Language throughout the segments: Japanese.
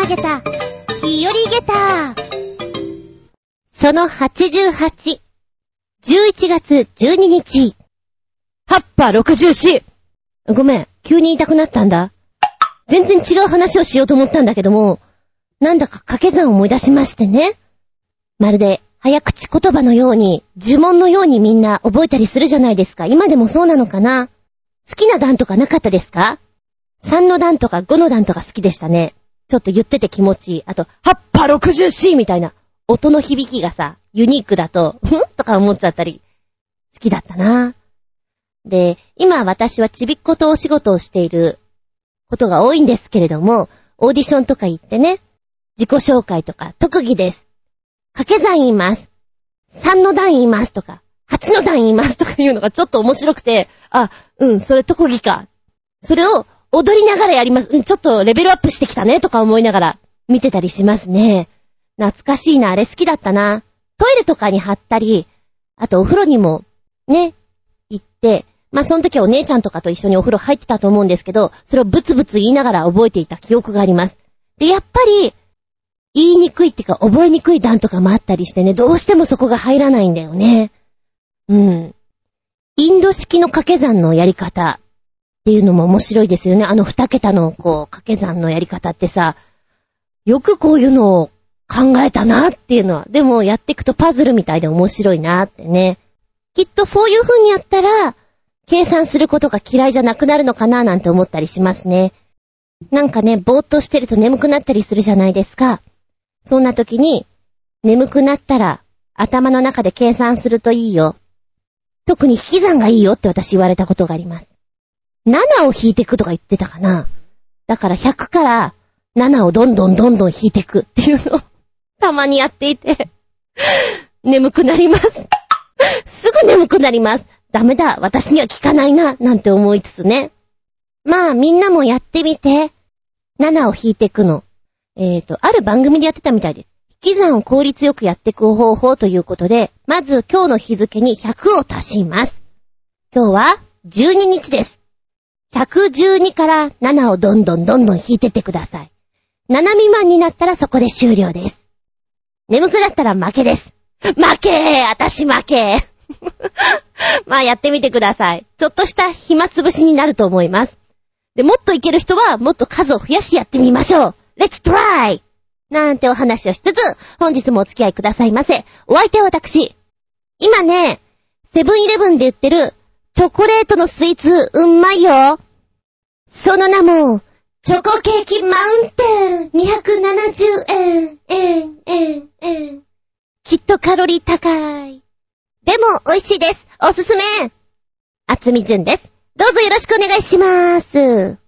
投げた、日和ゲタその88、11月12日。葉っぱ 64! ごめん、急に言いたくなったんだ。全然違う話をしようと思ったんだけども、なんだか掛け算を思い出しましてね。まるで、早口言葉のように、呪文のようにみんな覚えたりするじゃないですか。今でもそうなのかな好きな段とかなかったですか ?3 の段とか5の段とか好きでしたね。ちょっと言ってて気持ちいい。あと、葉っぱ 60C みたいな。音の響きがさ、ユニークだと、ふんとか思っちゃったり、好きだったな。で、今私はちびっ子とお仕事をしていることが多いんですけれども、オーディションとか行ってね、自己紹介とか特技です。掛け算言います。3の段言いますとか、8の段言いますとかいうのがちょっと面白くて、あ、うん、それ特技か。それを踊りながらやります。ちょっとレベルアップしてきたねとか思いながら見てたりしますね。懐かしいな、あれ好きだったな。トイレとかに貼ったり、あとお風呂にも、ね、行って、まあ、その時はお姉ちゃんとかと一緒にお風呂入ってたと思うんですけど、それをブツブツ言いながら覚えていた記憶があります。で、やっぱり、言いにくいっていうか覚えにくい段とかもあったりしてね、どうしてもそこが入らないんだよね。うん。インド式の掛け算のやり方っていうのも面白いですよね。あの二桁のこう掛け算のやり方ってさ、よくこういうのを考えたなっていうのは。でもやっていくとパズルみたいで面白いなってね。きっとそういう風にやったら、計算することが嫌いじゃなくなるのかななんて思ったりしますね。なんかね、ぼーっとしてると眠くなったりするじゃないですか。そんな時に、眠くなったら、頭の中で計算するといいよ。特に引き算がいいよって私言われたことがあります。7を引いていくとか言ってたかな。だから100から7をどんどんどんどん引いていくっていうのを たまにやっていて眠くなりますすぐ眠くなります。ダメだ、私には効かないな、なんて思いつつね。まあみんなもやってみて。7を引いていくの。えっ、ー、と、ある番組でやってたみたいです。引き算を効率よくやっていく方法ということで、まず今日の日付に100を足します。今日は12日です。112から7をどんどんどんどん引いてってください。7未満になったらそこで終了です。眠くなったら負けです。負けー私負けー まあやってみてください。ちょっとした暇つぶしになると思います。で、もっといける人はもっと数を増やしてやってみましょう。Let's try! なんてお話をしつつ、本日もお付き合いくださいませ。お相手は私。今ね、セブンイレブンで売ってるチョコレートのスイーツ、うんまいよ。その名も、チョコケーキマウンテン !270 円、円、円、円。きっとカロリー高い。でも美味しいです。おすすめ。あつみじゅんです。どうぞよろしくお願いしまーす。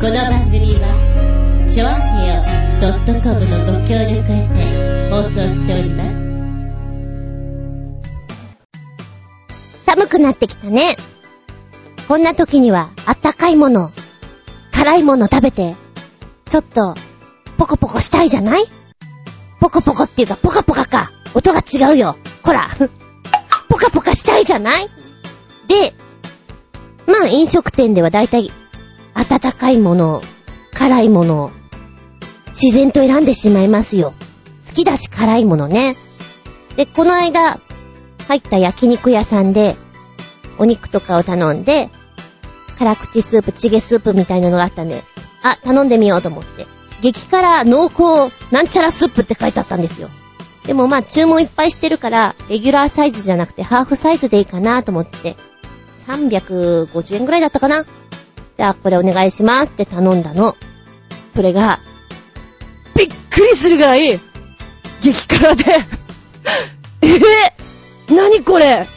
この番組はちょあへよ .com のご協力へて放送しております。寒くなってきたね。こんな時には、あったかいもの、辛いもの食べて、ちょっと、ポコポコしたいじゃない？ポコポコっていうか、ポカポカか。音が違うよ。ほら。ポカポカしたいじゃない？で、まあ飲食店ではだいたい、温かいもの、辛いもの、自然と選んでしまいますよ。好きだし辛いものね。で、この間、入った焼肉屋さんで、お肉とかを頼んで、辛口スープ、チゲスープみたいなのがあったんで、あ、頼んでみようと思って。激辛濃厚なんちゃらスープって書いてあったんですよ。でもまあ注文いっぱいしてるから、レギュラーサイズじゃなくてハーフサイズでいいかなと思って、350円くらいだったかなじゃあこれお願いしますって頼んだの。それが、びっくりするぐらい、激辛で えぇ、ー、何これ？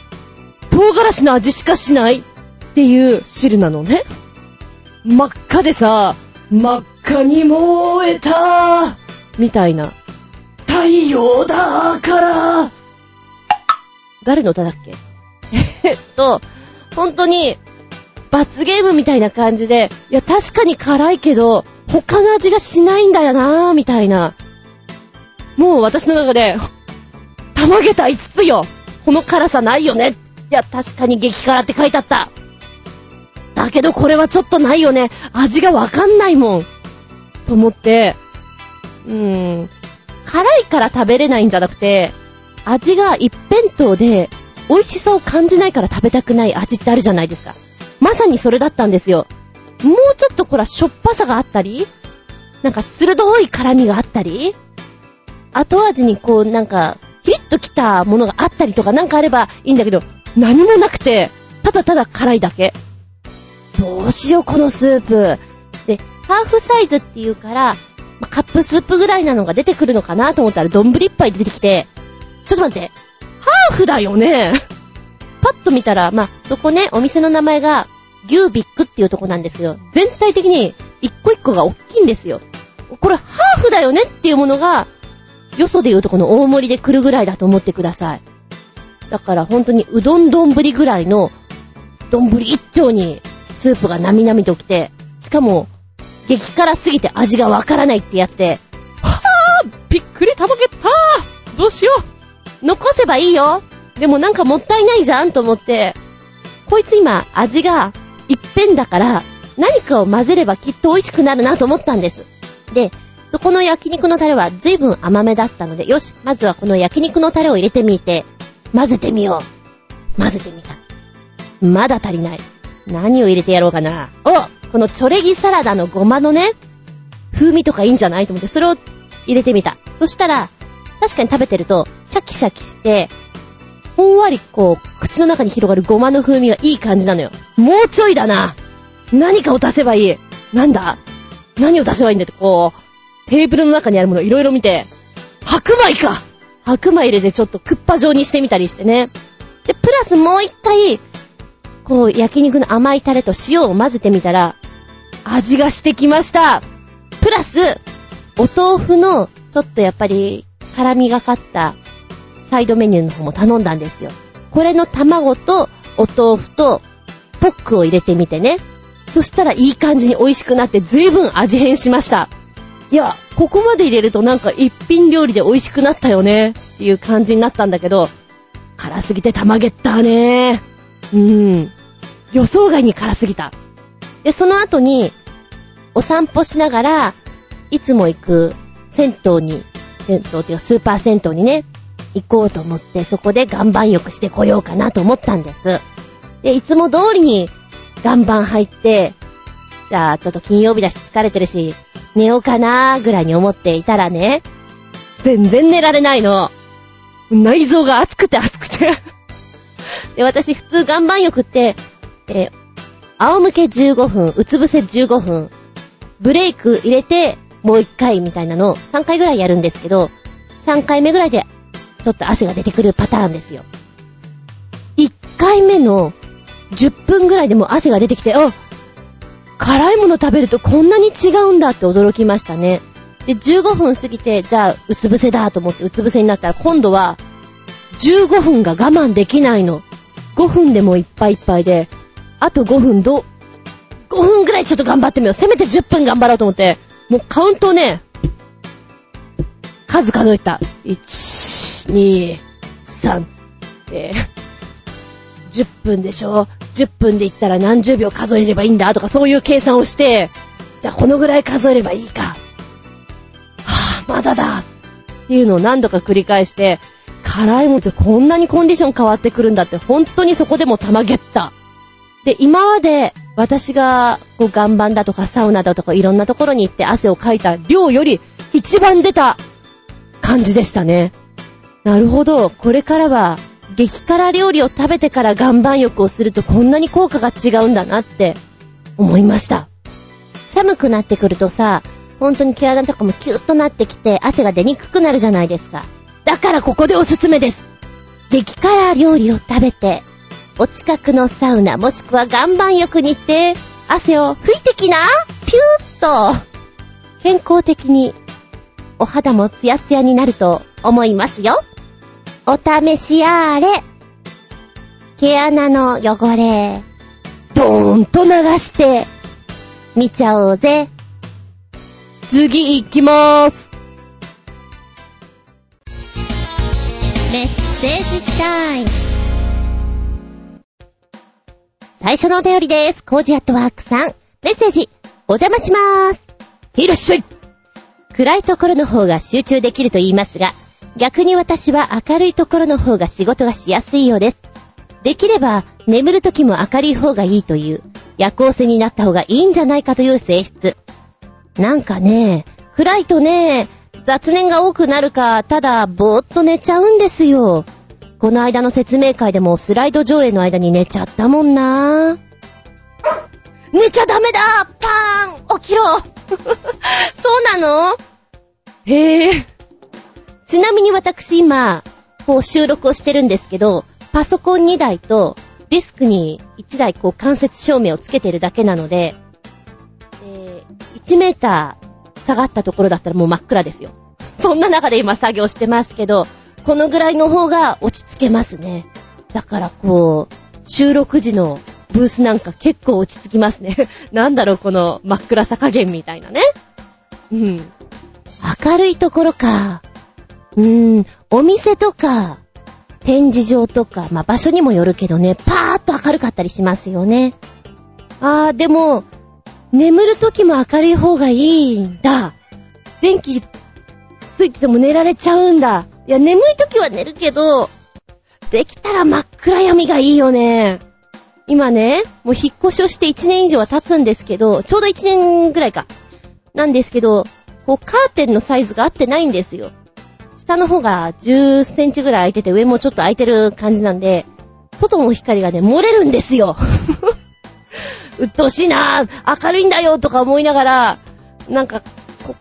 唐辛子の味しかしないっていう汁なのね。真っ赤でさ、真っ赤に燃えたみたいな。太陽だから誰の歌だっけ？えっと、本当に、罰ゲームみたいな感じで、いや、確かに辛いけど、他の味がしないんだよなぁ、みたいな。もう私の中で、たまげた5つよこの辛さないよねいや、確かに激辛って書いてあった。だけどこれはちょっとないよね。味がわかんないもん。と思って、うーん、辛いから食べれないんじゃなくて、味が一辺倒で、美味しさを感じないから食べたくない味ってあるじゃないですか。まさにそれだったんですよ。もうちょっとほら、しょっぱさがあったり、なんか鋭い辛みがあったり、後味にこうなんか、ヒリッときたものがあったりとかなんかあればいいんだけど、何もなくて、ただただ辛いだけ。どうしようこのスープ。で、ハーフサイズっていうから、カップスープぐらいなのが出てくるのかなと思ったら、丼一杯出てきて、ちょっと待って、ハーフだよねパッと見たら、まあ、そこね、お店の名前が、牛ビックっていうとこなんですよ。全体的に、一個一個が大きいんですよ。これ、ハーフだよねっていうものが、よそで言うとこの大盛りで来るぐらいだと思ってください。だから本当にうどん丼ぐらいの、丼一丁にスープがなみなみときて、しかも、激辛すぎて味がわからないってやつで、はぁびっくりたまげったどうしよう。残せばいいよ。でもなんかもったいないじゃんと思って、こいつ今味が一辺だから、何かを混ぜればきっと美味しくなるなと思ったんです。で、そこの焼肉のタレは随分甘めだったので、よし、まずはこの焼肉のタレを入れてみて、混ぜてみよう。混ぜてみた。まだ足りない。何を入れてやろうかな。おこのチョレギサラダのごまのね、風味とかいいんじゃないと思って、それを入れてみた。そしたら、確かに食べてると、シャキシャキして、ほんわりこう、口の中に広がるごまの風味がいい感じなのよ。もうちょいだな。何かを足せばいい。なんだ？何を足せばいいんだって、こう、テーブルの中にあるものいろいろ見て、白米か白米入れてちょっとクッパ状にしてみたりしてね。で、プラスもう一回、こう、焼肉の甘いタレと塩を混ぜてみたら、味がしてきました。プラス、お豆腐の、ちょっとやっぱり、辛みがかった、サイドメニューの方も頼んだんですよ。これの卵と、お豆腐と、ポックを入れてみてね。そしたらいい感じに美味しくなって随分味変しました。いや、ここまで入れるとなんか一品料理で美味しくなったよねっていう感じになったんだけど、辛すぎてたまげったねうん。予想外に辛すぎた。で、その後に、お散歩しながら、いつも行く銭湯に、銭湯っていうかスーパー銭湯にね、行こうと思って、そこで岩盤浴してこようかなと思ったんです。で、いつも通りに岩盤入って、あちょっと金曜日だし疲れてるし、寝ようかなーぐらいに思っていたらね、全然寝られないの。内臓が熱くて熱くて。で、私普通岩盤浴って、え仰向け15分、うつ伏せ15分、ブレイク入れてもう1回みたいなのを3回ぐらいやるんですけど、3回目ぐらいでちょっと汗が出てくるパターンですよ。1回目の10分ぐらいでも汗が出てきて、あ、辛いもの食べるとこんなに違うんだって驚きましたね。で、15分過ぎて、じゃあ、うつ伏せだと思ってうつ伏せになったら、今度は、15分が我慢できないの。5分でもいっぱいいっぱいで、あと5分ど、5分ぐらいちょっと頑張ってみよう。せめて10分頑張ろうと思って、もうカウントね、数数えた。1、2、3、えー、10分でしょ ?10 分で言ったら何十秒数えればいいんだとかそういう計算をして、じゃあこのぐらい数えればいいか。はぁ、まだだっていうのを何度か繰り返して、辛いものってこんなにコンディション変わってくるんだって本当にそこでもたまげった。で、今まで私がこう岩盤だとかサウナだとかいろんなところに行って汗をかいた量より一番出た感じでしたね。なるほど。これからは激辛料理を食べてから岩盤浴をするとこんなに効果が違うんだなって思いました。寒くなってくるとさ、本当に毛穴とかもキュッとなってきて汗が出にくくなるじゃないですか。だからここでおすすめです。激辛料理を食べて、お近くのサウナもしくは岩盤浴に行って、汗を拭いてきなピューッと健康的にお肌もツヤツヤになると思いますよ。お試しあれ。毛穴の汚れ、ドーンと流して、見ちゃおうぜ。次行きまーす。メッセージタイム。最初のお便りです。コージアットワークさん。メッセージ、お邪魔しまーす。いらっしゃい暗いところの方が集中できると言いますが、逆に私は明るいところの方が仕事がしやすいようです。できれば、眠る時も明るい方がいいという、夜行性になった方がいいんじゃないかという性質。なんかね、暗いとね、雑念が多くなるか、ただ、ぼーっと寝ちゃうんですよ。この間の説明会でもスライド上映の間に寝ちゃったもんな寝ちゃダメだパーン起きろ そうなの？へえ。ちなみに私今、こう収録をしてるんですけど、パソコン2台とデスクに1台こう間接照明をつけてるだけなので、えー、1メーター下がったところだったらもう真っ暗ですよ。そんな中で今作業してますけど、このぐらいの方が落ち着けますね。だからこう、収録時のブースなんか結構落ち着きますね。なんだろう、この真っ暗さ加減みたいなね。うん。明るいところか。うーん、お店とか、展示場とか、まあ、場所にもよるけどね、パーッと明るかったりしますよね。あー、でも、眠るときも明るい方がいいんだ。電気ついてても寝られちゃうんだ。いや、眠いときは寝るけど、できたら真っ暗闇がいいよね。今ね、もう引っ越しをして1年以上は経つんですけど、ちょうど1年ぐらいか。なんですけど、こうカーテンのサイズが合ってないんですよ。下の方が10センチぐらい空いてて、上もちょっと空いてる感じなんで、外の光がね、漏れるんですよ。うっとうしいな、明るいんだよとか思いながら、なんか、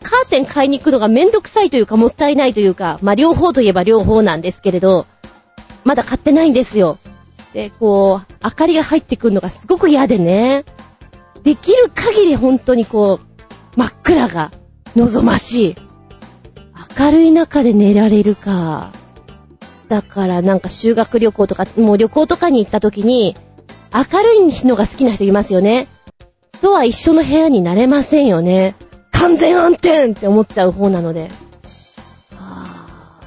カーテン買いに行くのがめんどくさいというか、もったいないというか、まあ、両方といえば両方なんですけれど、まだ買ってないんですよ。で、こう、明かりが入ってくるのがすごく嫌でね。できる限り本当にこう、真っ暗が望ましい。明るい中で寝られるか。だからなんか修学旅行とか、もう旅行とかに行った時に、明るいのが好きな人いますよね。とは一緒の部屋になれませんよね。完全暗転って思っちゃう方なので。は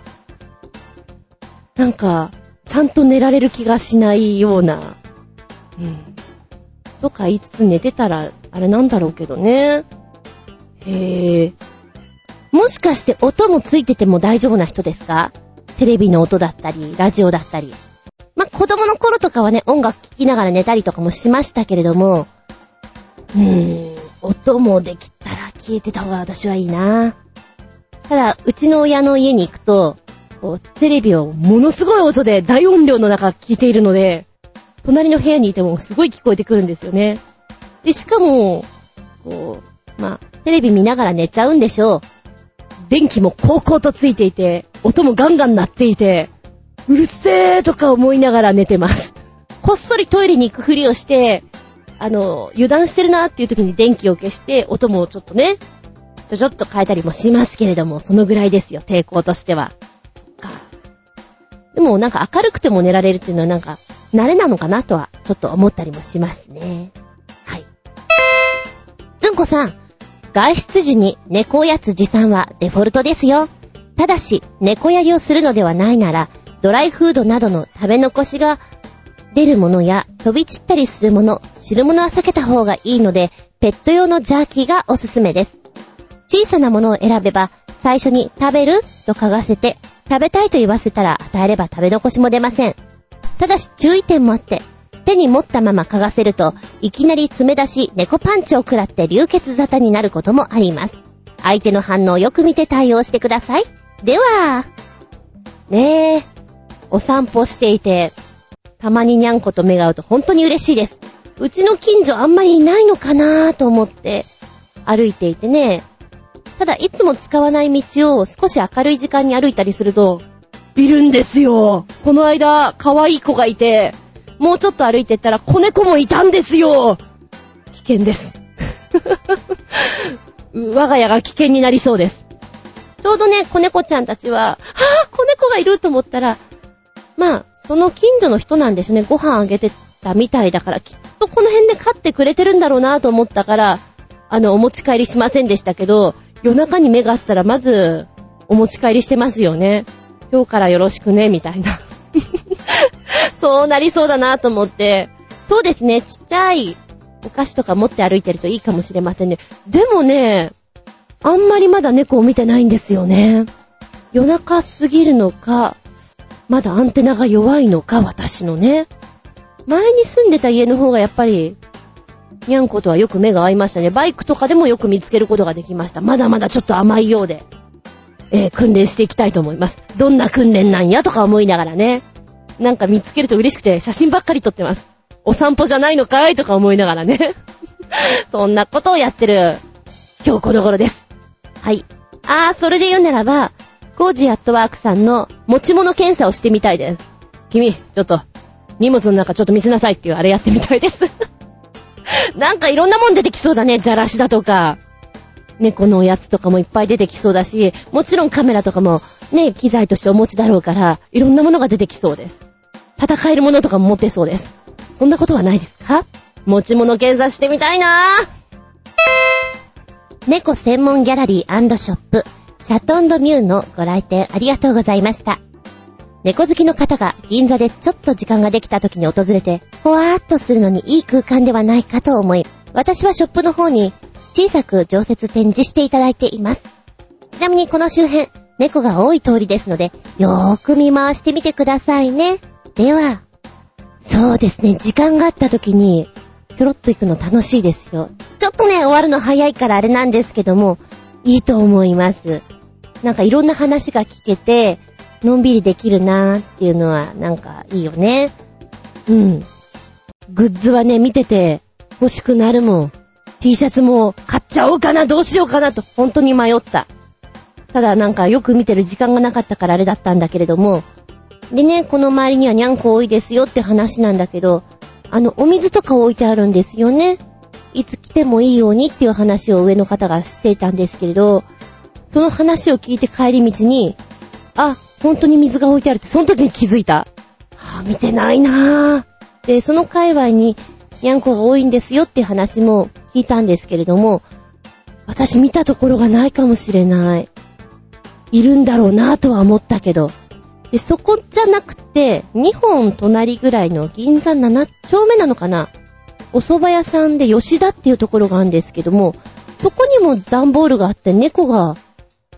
ぁ。なんか、ちゃんと寝られる気がしないような。うん。とか言いつつ寝てたら、あれなんだろうけどね。へぇ。もしかして音もついてても大丈夫な人ですか？テレビの音だったり、ラジオだったり。ま子供の頃とかはね、音楽聴きながら寝たりとかもしましたけれども、うーん、音もできたら消えてた方が私はいいな。ただ、うちの親の家に行くと、こう、テレビをものすごい音で大音量の中聞いているので、隣の部屋にいてもすごい聞こえてくるんですよね。で、しかも、こう、まあ、テレビ見ながら寝ちゃうんでしょう。電気も高々とついていて、音もガンガン鳴っていて、うるせーとか思いながら寝てます。こっそりトイレに行くふりをして、あの、油断してるなっていう時に電気を消して、音もちょっとね、ちょちょっと変えたりもしますけれども、そのぐらいですよ、抵抗としては。か。でもなんか明るくても寝られるっていうのはなんか、慣れなのかなとは、ちょっと思ったりもしますね。はい。ずんこさん、外出時に猫おやつ持参はデフォルトですよ。ただし、猫やりをするのではないなら、ドライフードなどの食べ残しが出るものや飛び散ったりするもの、汁物は避けた方がいいので、ペット用のジャーキーがおすすめです。小さなものを選べば、最初に食べると嗅がせて、食べたいと言わせたら与えれば食べ残しも出ません。ただし注意点もあって、手に持ったまま嗅がせると、いきなり爪出し、猫パンチを食らって流血沙汰になることもあります。相手の反応をよく見て対応してください。では、ねえ、お散歩していて、たまににゃんこと目が合うと本当に嬉しいです。うちの近所あんまりいないのかなぁと思って歩いていてね。ただいつも使わない道を少し明るい時間に歩いたりすると、いるんですよ。この間、可愛い子がいて、もうちょっと歩いてったら子猫もいたんですよ危険です。我が家が危険になりそうです。ちょうどね、子猫ちゃんたちは、はぁ、子猫がいると思ったら、まあ、その近所の人なんでしょうね。ご飯あげてたみたいだから、きっとこの辺で飼ってくれてるんだろうなと思ったから、あの、お持ち帰りしませんでしたけど、夜中に目があったらまず、お持ち帰りしてますよね。今日からよろしくね、みたいな。そうなりそうだなと思って。そうですね、ちっちゃいお菓子とか持って歩いてるといいかもしれませんね。でもね、あんまりまだ猫を見てないんですよね。夜中すぎるのか、まだアンテナが弱いのか、私のね。前に住んでた家の方がやっぱり、にゃんことはよく目が合いましたね。バイクとかでもよく見つけることができました。まだまだちょっと甘いようで、えー、訓練していきたいと思います。どんな訓練なんやとか思いながらね。なんか見つけると嬉しくて写真ばっかり撮ってます。お散歩じゃないのかいとか思いながらね。そんなことをやってる、今日この頃です。はい。あー、それで言うならば、コージアットワークさんの持ち物検査をしてみたいです。君、ちょっと、荷物の中ちょっと見せなさいっていうあれやってみたいです なんかいろんなもん出てきそうだね。じゃらしだとか、猫のおやつとかもいっぱい出てきそうだし、もちろんカメラとかもね、機材としてお持ちだろうから、いろんなものが出てきそうです。戦えるものとかも持ってそうです。そんなことはないですか？持ち物検査してみたいな猫専門ギャラリーショップ、シャトンドミューのご来店ありがとうございました。猫好きの方が銀座でちょっと時間ができた時に訪れて、ほわーっとするのにいい空間ではないかと思い、私はショップの方に小さく常設展示していただいています。ちなみにこの周辺、猫が多い通りですので、よーく見回してみてくださいね。では、そうですね、時間があった時に、ひょろっと行くの楽しいですよ。ちょっとね、終わるの早いからあれなんですけども、いいと思います。なんかいろんな話が聞けて、のんびりできるなーっていうのは、なんかいいよね。うん。グッズはね、見てて欲しくなるもん。T シャツも買っちゃおうかな、どうしようかなと、本当に迷った。ただなんかよく見てる時間がなかったからあれだったんだけれども。でね、この周りにはニャンコ多いですよって話なんだけど、あの、お水とか置いてあるんですよね。いつ来てもいいようにっていう話を上の方がしていたんですけれど、その話を聞いて帰り道に、あ、本当に水が置いてあるって、その時に気づいた。はぁ、見てないなぁ。で、その界隈に、ニャンコが多いんですよって話も聞いたんですけれども、私見たところがないかもしれない。いるんだろうなぁとは思ったけど。で、そこじゃなくて、2本隣ぐらいの銀座7丁目なのかなお蕎麦屋さんで吉田っていうところがあるんですけども、そこにも段ボールがあって猫が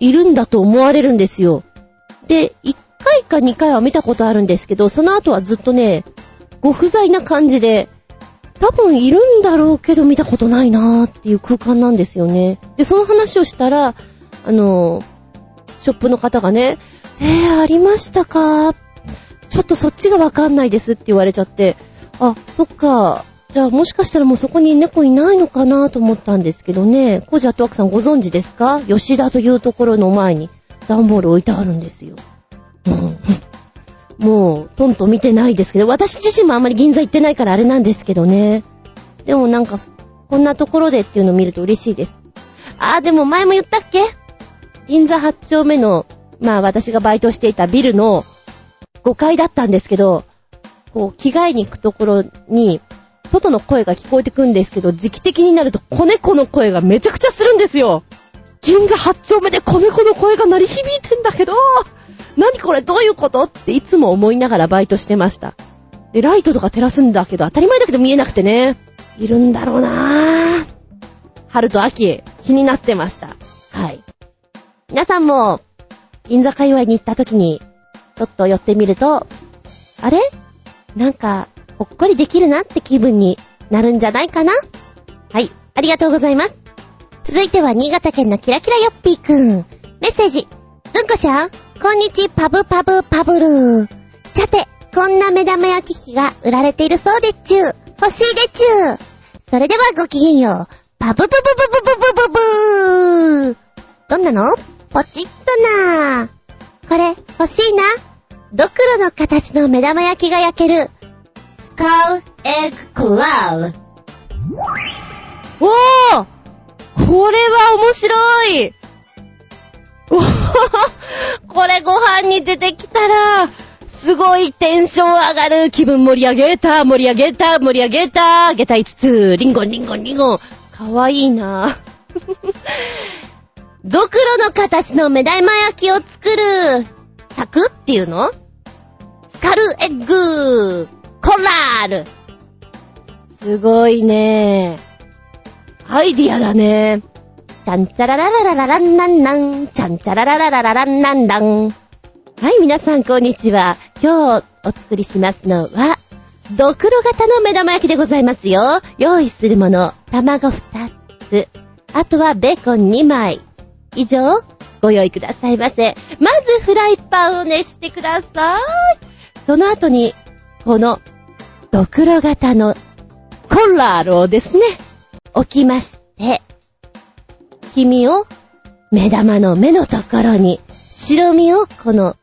いるんだと思われるんですよ。で、1回か2回は見たことあるんですけど、その後はずっとね、ご不在な感じで、多分いるんだろうけど見たことないなーっていう空間なんですよね。で、その話をしたら、あの、ショップの方がね、えー、ありましたか？ちょっとそっちがわかんないですって言われちゃって、あ、そっか。じゃあもしかしたらもうそこに猫いないのかなと思ったんですけどね。コージアットワークさんご存知ですか？吉田というところの前に段ボール置いてあるんですよ。うん。もう、トントン見てないですけど、私自身もあんまり銀座行ってないからあれなんですけどね。でもなんか、こんなところでっていうのを見ると嬉しいです。あー、でも前も言ったっけ？銀座8丁目の、まあ私がバイトしていたビルの5階だったんですけど、こう、着替えに行くところに、外の声が聞こえてくんですけど、時期的になると子猫の声がめちゃくちゃするんですよ。銀座8丁目で子猫の声が鳴り響いてんだけど、何これ？どういうこと？っていつも思いながらバイトしてました。で、ライトとか照らすんだけど、当たり前だけど見えなくてね。いるんだろうなぁ。春と秋、気になってました。はい。皆さんも、銀座界隈に行った時に、ちょっと寄ってみると、あれ？なんか、ほっこりできるなって気分になるんじゃないかな？はい。ありがとうございます。続いては新潟県のキラキラヨッピーくん。メッセージ。うんこしゃん？こんにちパブパブパブルー。さて、こんな目玉焼き器が売られているそうでっちゅう。欲しいでっちゅう。それではごきげんよう。パブブブブブブブブブー。どんなの？ポチッとなー。これ、欲しいな。ドクロの形の目玉焼きが焼ける。スカウエッグクラウ。おーこれは面白い これご飯に出てきたら、すごいテンション上がる。気分盛り上げた、盛り上げた、盛り上げた。下駄5つ。リンゴン、リンゴン、リンゴン。かわいいな。ドクロの形の目玉焼きを作る。作っていうの？スカルエッグコラール。すごいね。アイディアだね。ちゃんちゃららららららんなんなん、ちゃんちゃららららららんなんだん。はい、皆さんこんにちは。今日お作りしますのは、ドクロ型の目玉焼きでございますよ。用意するもの、卵2つ。あとはベーコン2枚。以上、ご用意くださいませ。まずフライパンを熱してください。その後に、この、ドクロ型のコンラールをですね、置きまして、黄身を目玉の目のところに、白身をこの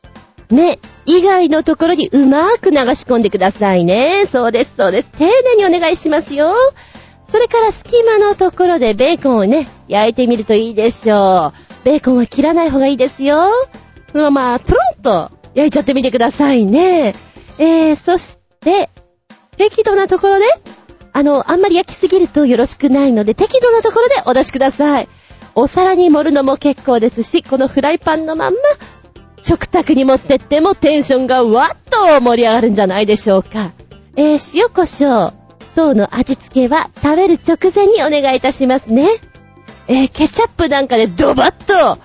目以外のところにうまーく流し込んでくださいね。そうです、そうです。丁寧にお願いしますよ。それから隙間のところでベーコンをね、焼いてみるといいでしょう。ベーコンは切らない方がいいですよ。そのまま、トロンと焼いちゃってみてくださいね。えー、そして、適度なところで、あの、あんまり焼きすぎるとよろしくないので、適度なところでお出しください。お皿に盛るのも結構ですし、このフライパンのまんま、食卓に持ってってもテンションがわっと盛り上がるんじゃないでしょうか。えー、塩胡椒等の味付けは食べる直前にお願いいたしますね。えー、ケチャップなんかでドバッと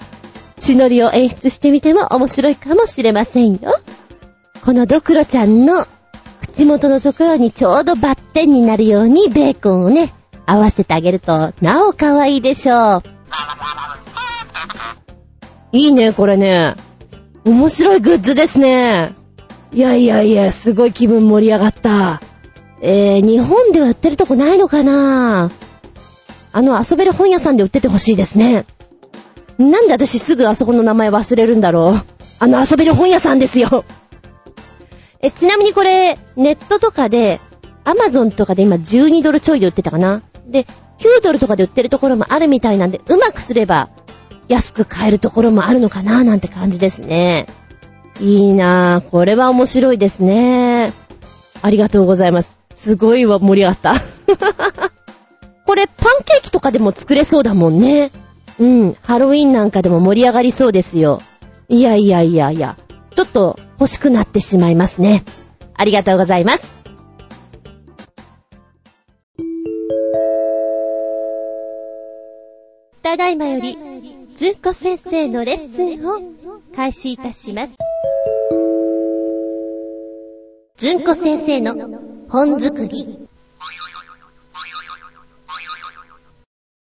血のりを演出してみても面白いかもしれませんよ。このドクロちゃんの口元のところにちょうどバッテンになるようにベーコンをね、合わせてあげるとなお可愛いでしょう。いいね、これね。面白いグッズですね。いやいやいや、すごい気分盛り上がった。えー、日本では売ってるとこないのかなあの、遊べる本屋さんで売っててほしいですね。なんで私すぐあそこの名前忘れるんだろう。あの遊べる本屋さんですよ。え、ちなみにこれ、ネットとかで、アマゾンとかで今12ドルちょいで売ってたかなで、9ドルとかで売ってるところもあるみたいなんで、うまくすれば、安く買えるところもあるのかななんて感じですね。いいなぁ。これは面白いですね。ありがとうございます。すごいわ、盛り上がった。これ、パンケーキとかでも作れそうだもんね。うん。ハロウィンなんかでも盛り上がりそうですよ。いやいやいやいや。ちょっと欲しくなってしまいますね。ありがとうございます。ただいまよりずんこ先生のレッスンを開始いたします。ずんこ先生の本作り。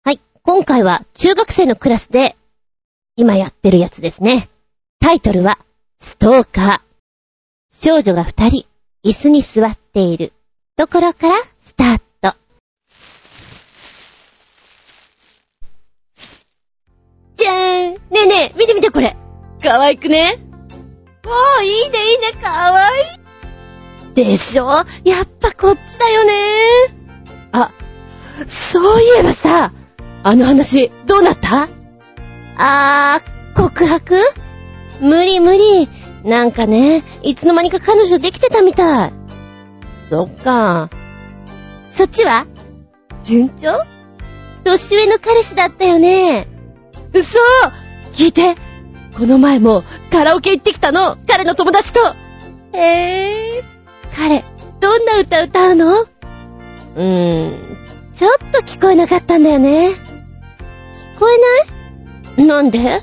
はい、今回は中学生のクラスで今やってるやつですね。タイトルは、ストーカー。少女が二人、椅子に座っているところからスタート。じゃーん。ねえねえ、見て見てこれ。かわいくね？おー、いいねいいね、かわいい。でしょ？やっぱこっちだよね。あ、そういえばさ、あの話、どうなった？あー、告白？無理無理。なんかね、いつの間にか彼女できてたみたい。そっか。そっちは？順調？年上の彼氏だったよね。嘘。聞いて。この前もカラオケ行ってきたの。彼の友達と。へぇー。彼、どんな歌歌うの？うーん、ちょっと聞こえなかったんだよね。聞こえない？なんで？ん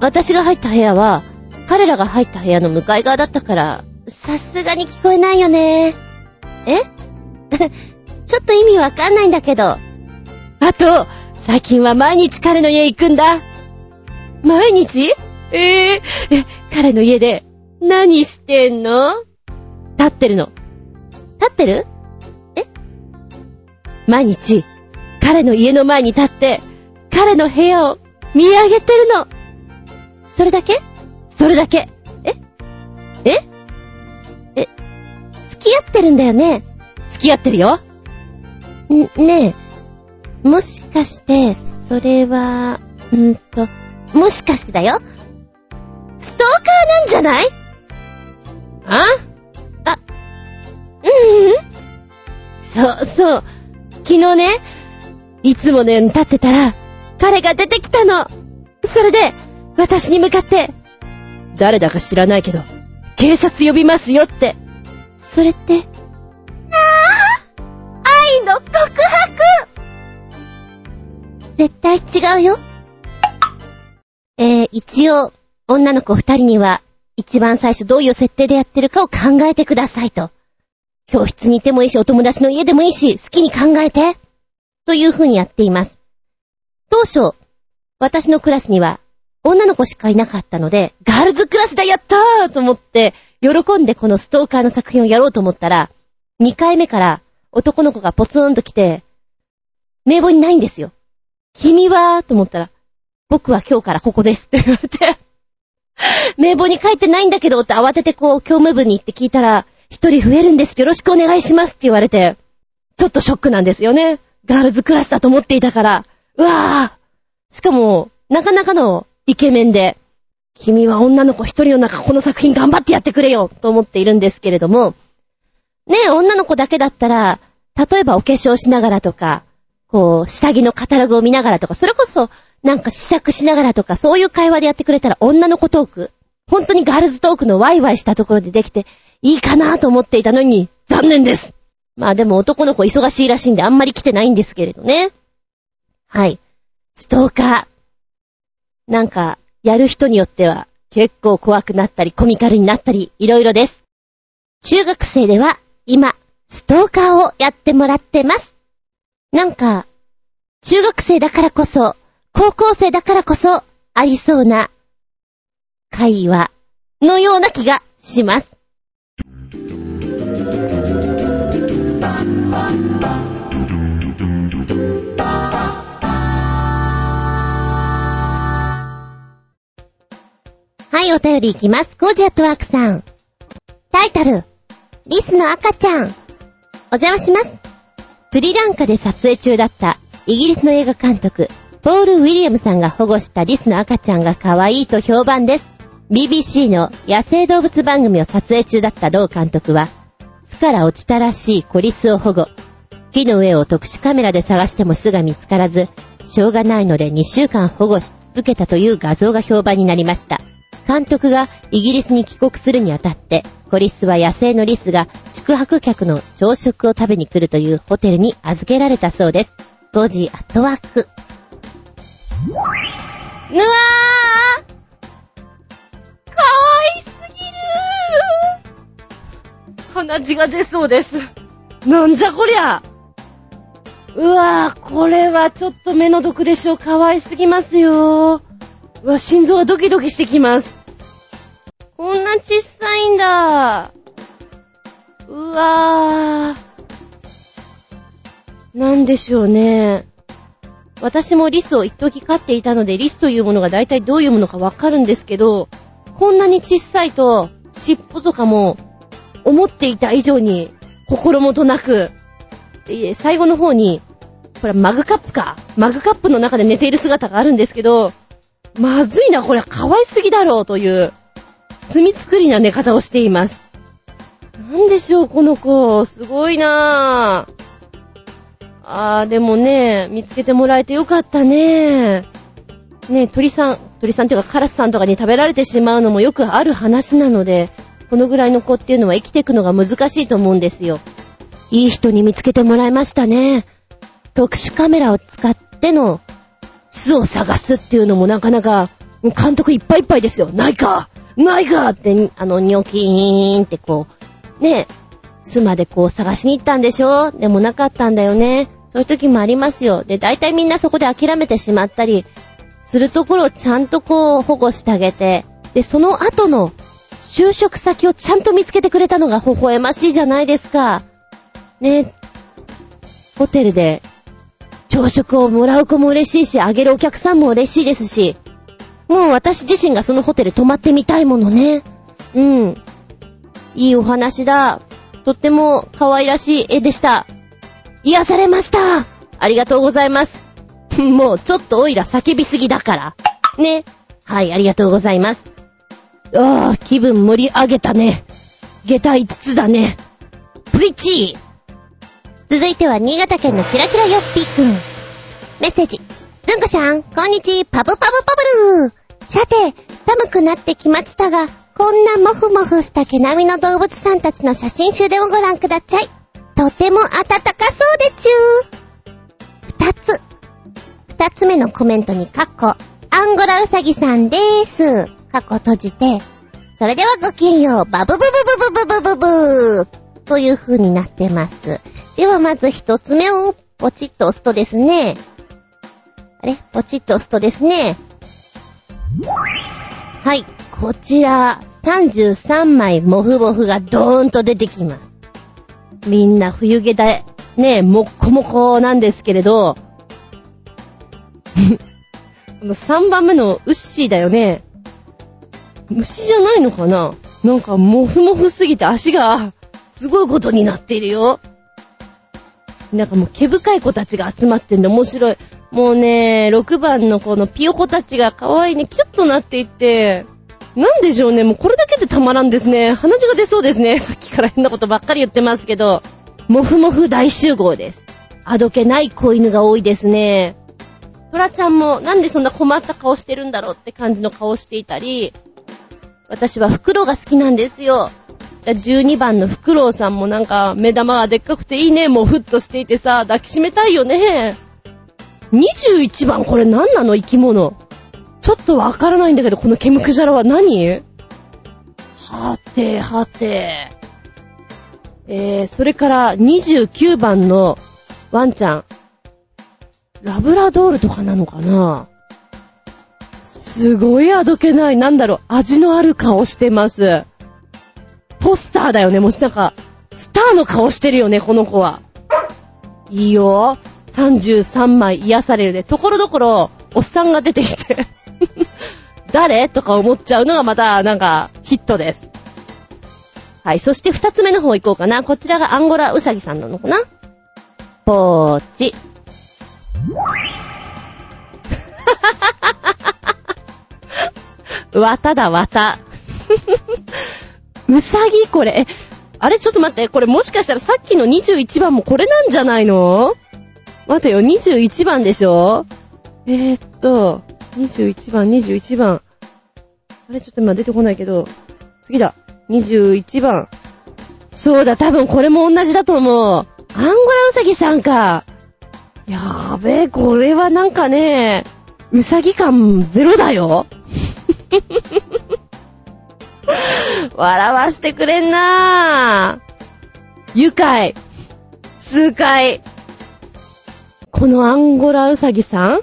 私が入った部屋は、彼らが入った部屋の向かい側だったから、さすがに聞こえないよね。え？ちょっと意味わかんないんだけど。あと、最近は毎日彼の家行くんだ。毎日？ええー、彼の家で何してんの？立ってるの。立ってる？え？毎日、彼の家の前に立って、彼の部屋を見上げてるの。それだけ？それだけ？え？え？え、付き合ってるんだよね付き合ってるよ。ん、ねえ、もしかして、それは、んーと、もしかしてだよ。ストーカーなんじゃない？あ？あ、うん。そうそう。昨日ね、いつものように立ってたら、彼が出てきたの。それで、私に向かって、誰だか知らないけど、警察呼びますよって。それって、ああ愛の告白い違うよ。えー、一応、女の子二人には、一番最初どういう設定でやってるかを考えてくださいと。教室にいてもいいし、お友達の家でもいいし、好きに考えて。という風にやっています。当初、私のクラスには、女の子しかいなかったので、ガールズクラスだやったーと思って、喜んでこのストーカーの作品をやろうと思ったら、2回目から男の子がポツンと来て、名簿にないんですよ。君はと思ったら、僕は今日からここです。って言われて、名簿に書いてないんだけどって慌ててこう、教務部に行って聞いたら、一人増えるんです。よろしくお願いしますって言われて、ちょっとショックなんですよね。ガールズクラスだと思っていたから、うわぁしかも、なかなかのイケメンで、君は女の子一人の中この作品頑張ってやってくれよ。と思っているんですけれども、ねえ、女の子だけだったら、例えばお化粧しながらとか、こう、下着のカタログを見ながらとか、それこそ、なんか試着しながらとか、そういう会話でやってくれたら女の子トーク、本当にガールズトークのワイワイしたところでできて、いいかなと思っていたのに、残念ですまあでも男の子忙しいらしいんであんまり来てないんですけれどね。はい。ストーカー。なんか、やる人によっては結構怖くなったりコミカルになったりいろいろです。中学生では今、ストーカーをやってもらってます。なんか、中学生だからこそ、高校生だからこそ、ありそうな、会話のような気がします。はい、お便りいきます。コージアットワークさん。タイトル、リスの赤ちゃん。お邪魔します。スリランカで撮影中だったイギリスの映画監督、ポール・ウィリアムさんが保護したリスの赤ちゃんが可愛いと評判です。BBC の野生動物番組を撮影中だった同監督は、巣から落ちたらしいコリスを保護。木の上を特殊カメラで探しても巣が見つからず、しょうがないので2週間保護し続けたという画像が評判になりました。監督がイギリスに帰国するにあたって、コリスは野生のリスが宿泊客の朝食を食べに来るというホテルに預けられたそうです。5時アットワーク。ぬわーかわいすぎるー鼻血が出そうです。なんじゃこりゃうわー、これはちょっと目の毒でしょう。かわいすぎますようわ、心臓がドキドキしてきます。こんな小さいんだ。うわー。なんでしょうね。私もリスを一時飼っていたので、リスというものが大体どういうものかわかるんですけど、こんなに小さいと、尻尾とかも、思っていた以上に、心もとなく、最後の方に、これマグカップか。マグカップの中で寝ている姿があるんですけど、まずいな、これ可愛すぎだろうという、罪作りな寝方をしています。なんでしょう、この子。すごいなぁ。あー、でもね、見つけてもらえてよかったね。ね、鳥さん、鳥さんっていうかカラスさんとかに食べられてしまうのもよくある話なので、このぐらいの子っていうのは生きていくのが難しいと思うんですよ。いい人に見つけてもらいましたね。特殊カメラを使っての巣を探すっていうのもなかなか、監督いっぱいいっぱいですよ。ないかないかって、あの、ニョキーンってこう、ね、巣までこう探しに行ったんでしょ？でもなかったんだよね。そういう時もありますよ。で、大体みんなそこで諦めてしまったり、するところをちゃんとこう保護してあげて、で、その後の就職先をちゃんと見つけてくれたのが微笑ましいじゃないですか。ね、ホテルで朝食をもらう子も嬉しいし、あげるお客さんも嬉しいですし、もう私自身がそのホテル泊まってみたいものね。うん。いいお話だ。とっても可愛らしい絵でした。癒されました。ありがとうございます。もうちょっとオイラ叫びすぎだから。ね。はい、ありがとうございます。ああ、気分盛り上げたね。下駄5つだね。プリッチー続いては新潟県のキラキラよっぴーくん。メッセージ。ずんこちゃん、こんにちパブパブパブルーさて、寒くなってきましたが、こんなモフモフした毛並みの動物さんたちの写真集でもご覧ください。とても暖かそうでちゅー。二つ。二つ目のコメントにカッコ、アンゴラウサギさんでーす。カッコ閉じて、それではごきげんよう、バブブブブブブブブブーという風になってます。ではまず一つ目をポチッと押すとですね、あれ？ポチッと押すとですね、はい、こちら、33枚モフモフがドーンと出てきます。みんな冬毛だ、ね、もっこもこなんですけれど、この3番目のウッシーだよね。虫じゃないのかな？なんか、もふもふすぎて足が、すごいことになっているよ。なんかもう毛深い子たちが集まってんで面白い。もうね、6番のこのピヨコたちが可愛いね、キュッとなっていって、なんでしょうね、もうこれだけでたまらんですね。鼻血が出そうですね。さっきから変なことばっかり言ってますけど、もふもふ大集合です。あどけない子犬が多いですね。トラちゃんもなんでそんな困った顔してるんだろうって感じの顔していたり、私はフクロウが好きなんですよ。12番のフクロウさんもなんか目玉がでっかくていいね、もうふっとしていてさ、抱きしめたいよね。21番これ何なの生き物。ちょっとわからないんだけど、このケムクジャラは何？はて、はて。えー、それから29番のワンちゃん。ラブラドールとかなのかな？すごいあどけない。なんだろう、味のある顔してます。ポスターだよね。もしなんか、スターの顔してるよね、この子は。いいよ。33枚癒されるで、ところどころ、おっさんが出てきて。誰？とか思っちゃうのがまた、なんか、ヒットです。はい、そして二つ目の方行こうかな。こちらがアンゴラウサギさんなのかな？ポーチ。綿だ、綿。うさぎこれ。え、あれちょっと待って。これもしかしたらさっきの21番もこれなんじゃないの？待てよ、21番でしょ？えー、っと、21番、21番。あれちょっと今出てこないけど。次だ。21番。そうだ、多分これも同じだと思う。アンゴラウサギさんか。やーべえ、これはなんかね、うさぎ感ゼロだよ。笑わしてくれんなぁ。愉快。痛快。このアンゴラウサギさん？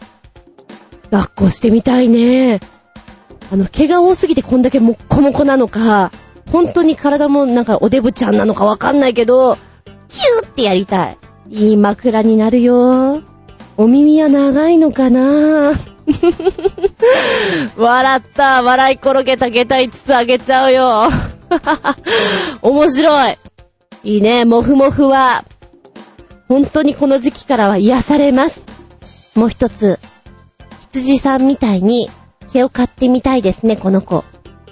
抱っこしてみたいね。あの、毛が多すぎてこんだけもっこもこなのか、本当に体もなんかおデブちゃんなのかわかんないけど、キューってやりたい。いい枕になるよ。お耳は長いのかなぁ 笑った。笑い転げた下駄5つあげちゃうよ。面白い。いいね、もふもふは。本当にこの時期からは癒されます。もう一つ、羊さんみたいに毛を買ってみたいですね、この子。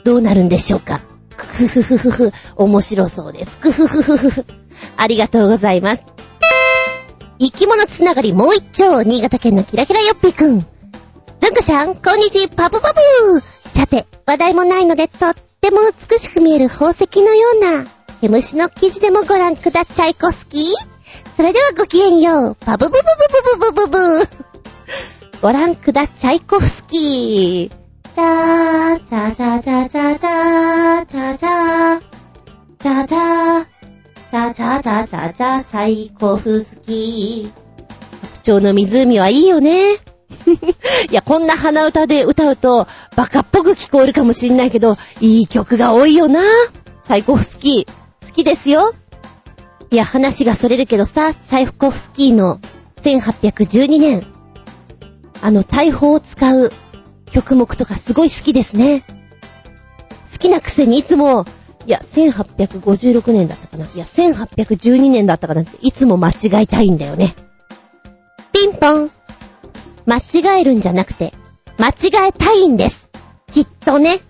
どうなるんでしょうか。くふふふふふ、面白そうです。くふふふふふ。ありがとうございます。生き物つながりもう一丁、新潟県のキラキラよっぴーくん。んこしゃん、こんにちは、パブパブさて、話題もないので、とっても美しく見える宝石のような、毛虫の記事でもご覧ください、コスキー。それではごきげんよう、パブブブブブブブブブご覧ください、コフスキー。チャー、チャーチャーチャーチャーチャーチャーチャーチャーチャーチャーチャーチャーチャーチャーチャイコフスキー。白鳥の湖はいいよね。いや、こんな鼻歌で歌うと、バカっぽく聞こえるかもしんないけど、いい曲が多いよな。サイコフスキー、好きですよ。いや、話がそれるけどさ、サイコフスキーの1812年、あの、大砲を使う曲目とかすごい好きですね。好きなくせにいつも、いや、1856年だったかな。いや、1812年だったかなって、いつも間違いたいんだよね。ピンポン。間違えるんじゃなくて、間違えたいんです。きっとね。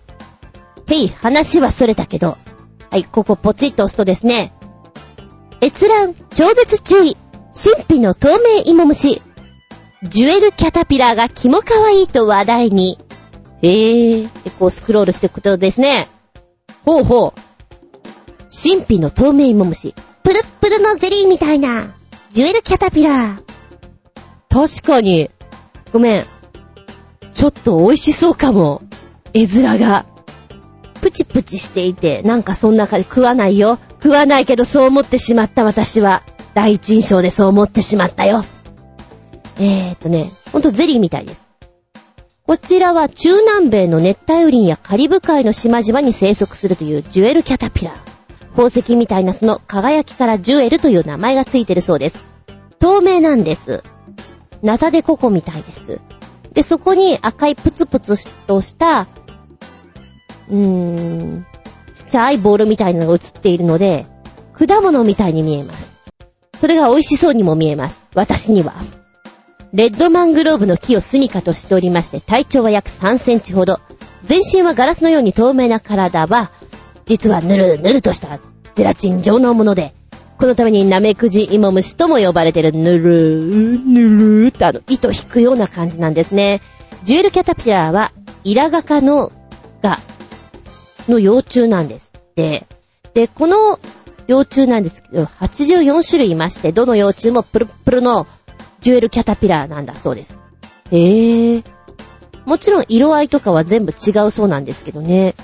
へい、話はそれたけど。はい、ここポチッと押すとですね。閲覧、超絶注意。神秘の透明芋虫。ジュエルキャタピラーがキモ可愛いと話題に。えー、で、こうスクロールしていくとですね。ほうほう。神秘の透明芋虫。プルップルのゼリーみたいな。ジュエルキャタピラー。確かに。ごめん。ちょっと美味しそうかも。絵面が。プチプチしていて、なんかそんな感じ、食わないよ。食わないけどそう思ってしまった私は、第一印象でそう思ってしまったよ。えーっとね、ほんとゼリーみたいです。こちらは中南米の熱帯雨林やカリブ海の島々に生息するというジュエルキャタピラー。宝石みたいなその輝きからジュエルという名前がついてるそうです。透明なんです。ナタデココみたいです。で、そこに赤いプツプツとした、うーん、ちっちゃいボールみたいなのが映っているので、果物みたいに見えます。それが美味しそうにも見えます。私には。レッドマングローブの木を住処としておりまして、体長は約3センチほど。全身はガラスのように透明な体は、実はぬるぬるとしたゼラチン状のもので、このためにナメクジイモムシとも呼ばれてるぬるー、ぬるーってあの、糸引くような感じなんですね。ジュエルキャタピラーは、イラガ科の、が、の幼虫なんですって。で、この幼虫なんですけど、84種類いまして、どの幼虫もプルプルのジュエルキャタピラーなんだそうです。へぇー。もちろん色合いとかは全部違うそうなんですけどね。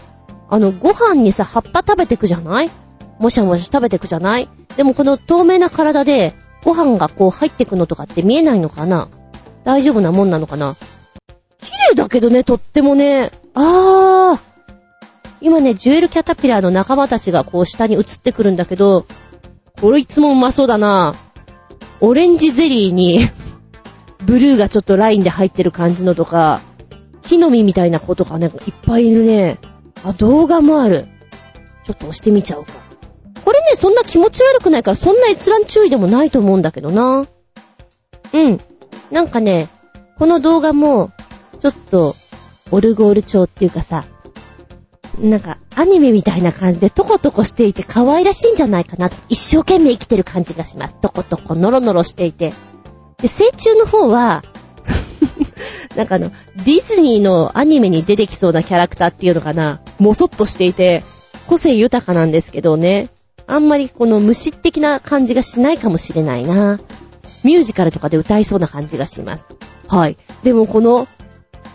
あの、ご飯にさ、葉っぱ食べてくじゃない？もしゃもしゃ食べてくじゃない？でもこの透明な体で、ご飯がこう入ってくのとかって見えないのかな？大丈夫なもんなのかな？綺麗だけどね、とってもね。あー。今ね、ジュエルキャタピラーの仲間たちがこう下に映ってくるんだけど、これいつもうまそうだな。オレンジゼリーに、ブルーがちょっとラインで入ってる感じのとか、木の実みたいな子とかね、いっぱいいるね。あ、動画もある。ちょっと押してみちゃおうか。これね、そんな気持ち悪くないから、そんな閲覧注意でもないと思うんだけどな。うん。なんかね、この動画も、ちょっと、オルゴール調っていうかさ、なんか、アニメみたいな感じでトコトコしていて可愛らしいんじゃないかな。一生懸命生きてる感じがします。トコトコ、ノロノロしていて。で、成虫の方は、なんかあの、ディズニーのアニメに出てきそうなキャラクターっていうのかな、もそっとしていて、個性豊かなんですけどね。あんまりこの虫的な感じがしないかもしれないな。ミュージカルとかで歌いそうな感じがします。はい。でもこの、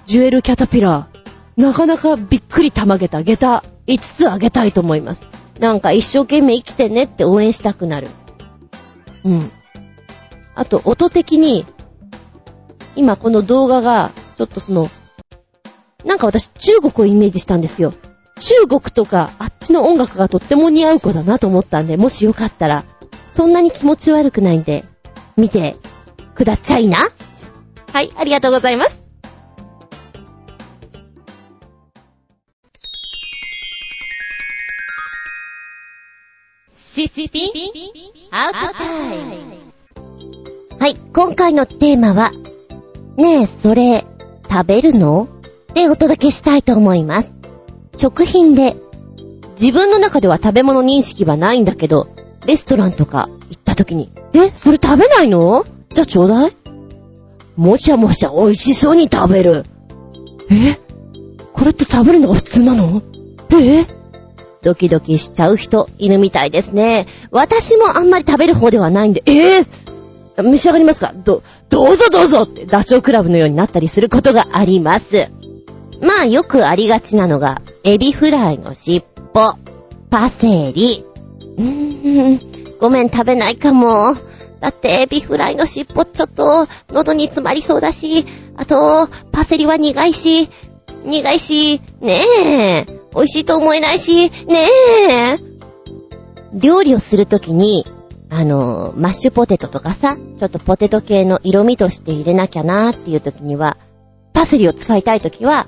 ジュエルキャタピラー、なかなかびっくりたまげた下駄5つあげたいと思います。なんか一生懸命生きてねって応援したくなる。うん。あと、音的に、今この動画が、ちょっとその、なんか私中国をイメージしたんですよ。中国とかあっちの音楽がとっても似合う子だなと思ったんで、もしよかったら、そんなに気持ち悪くないんで、見てくだっちゃいな。はい、ありがとうございます。シッピンアウトタイムはい、今回のテーマは、ねえ、それ、食べるの？でお届けしたいと思います。食品で、自分の中では食べ物認識はないんだけど、レストランとか行った時に、え、それ食べないの？じゃあちょうだい。もしゃもしゃ美味しそうに食べる。え？これって食べるのが普通なの？え？ドキドキしちゃう人いるみたいですね。私もあんまり食べる方ではないんで、え？ー、召し上がりますか？ど、どうぞどうぞってダチョウ倶楽部のようになったりすることがあります。まあよくありがちなのが、エビフライの尻尾、パセリ。うーん、ごめん食べないかも。だってエビフライの尻尾ちょっと喉に詰まりそうだし、あと、パセリは苦いし、苦いし、ねえ、美味しいと思えないし、ねえ。料理をするときに、あの、マッシュポテトとかさ、ちょっとポテト系の色味として入れなきゃなーっていうときには、パセリを使いたいときは、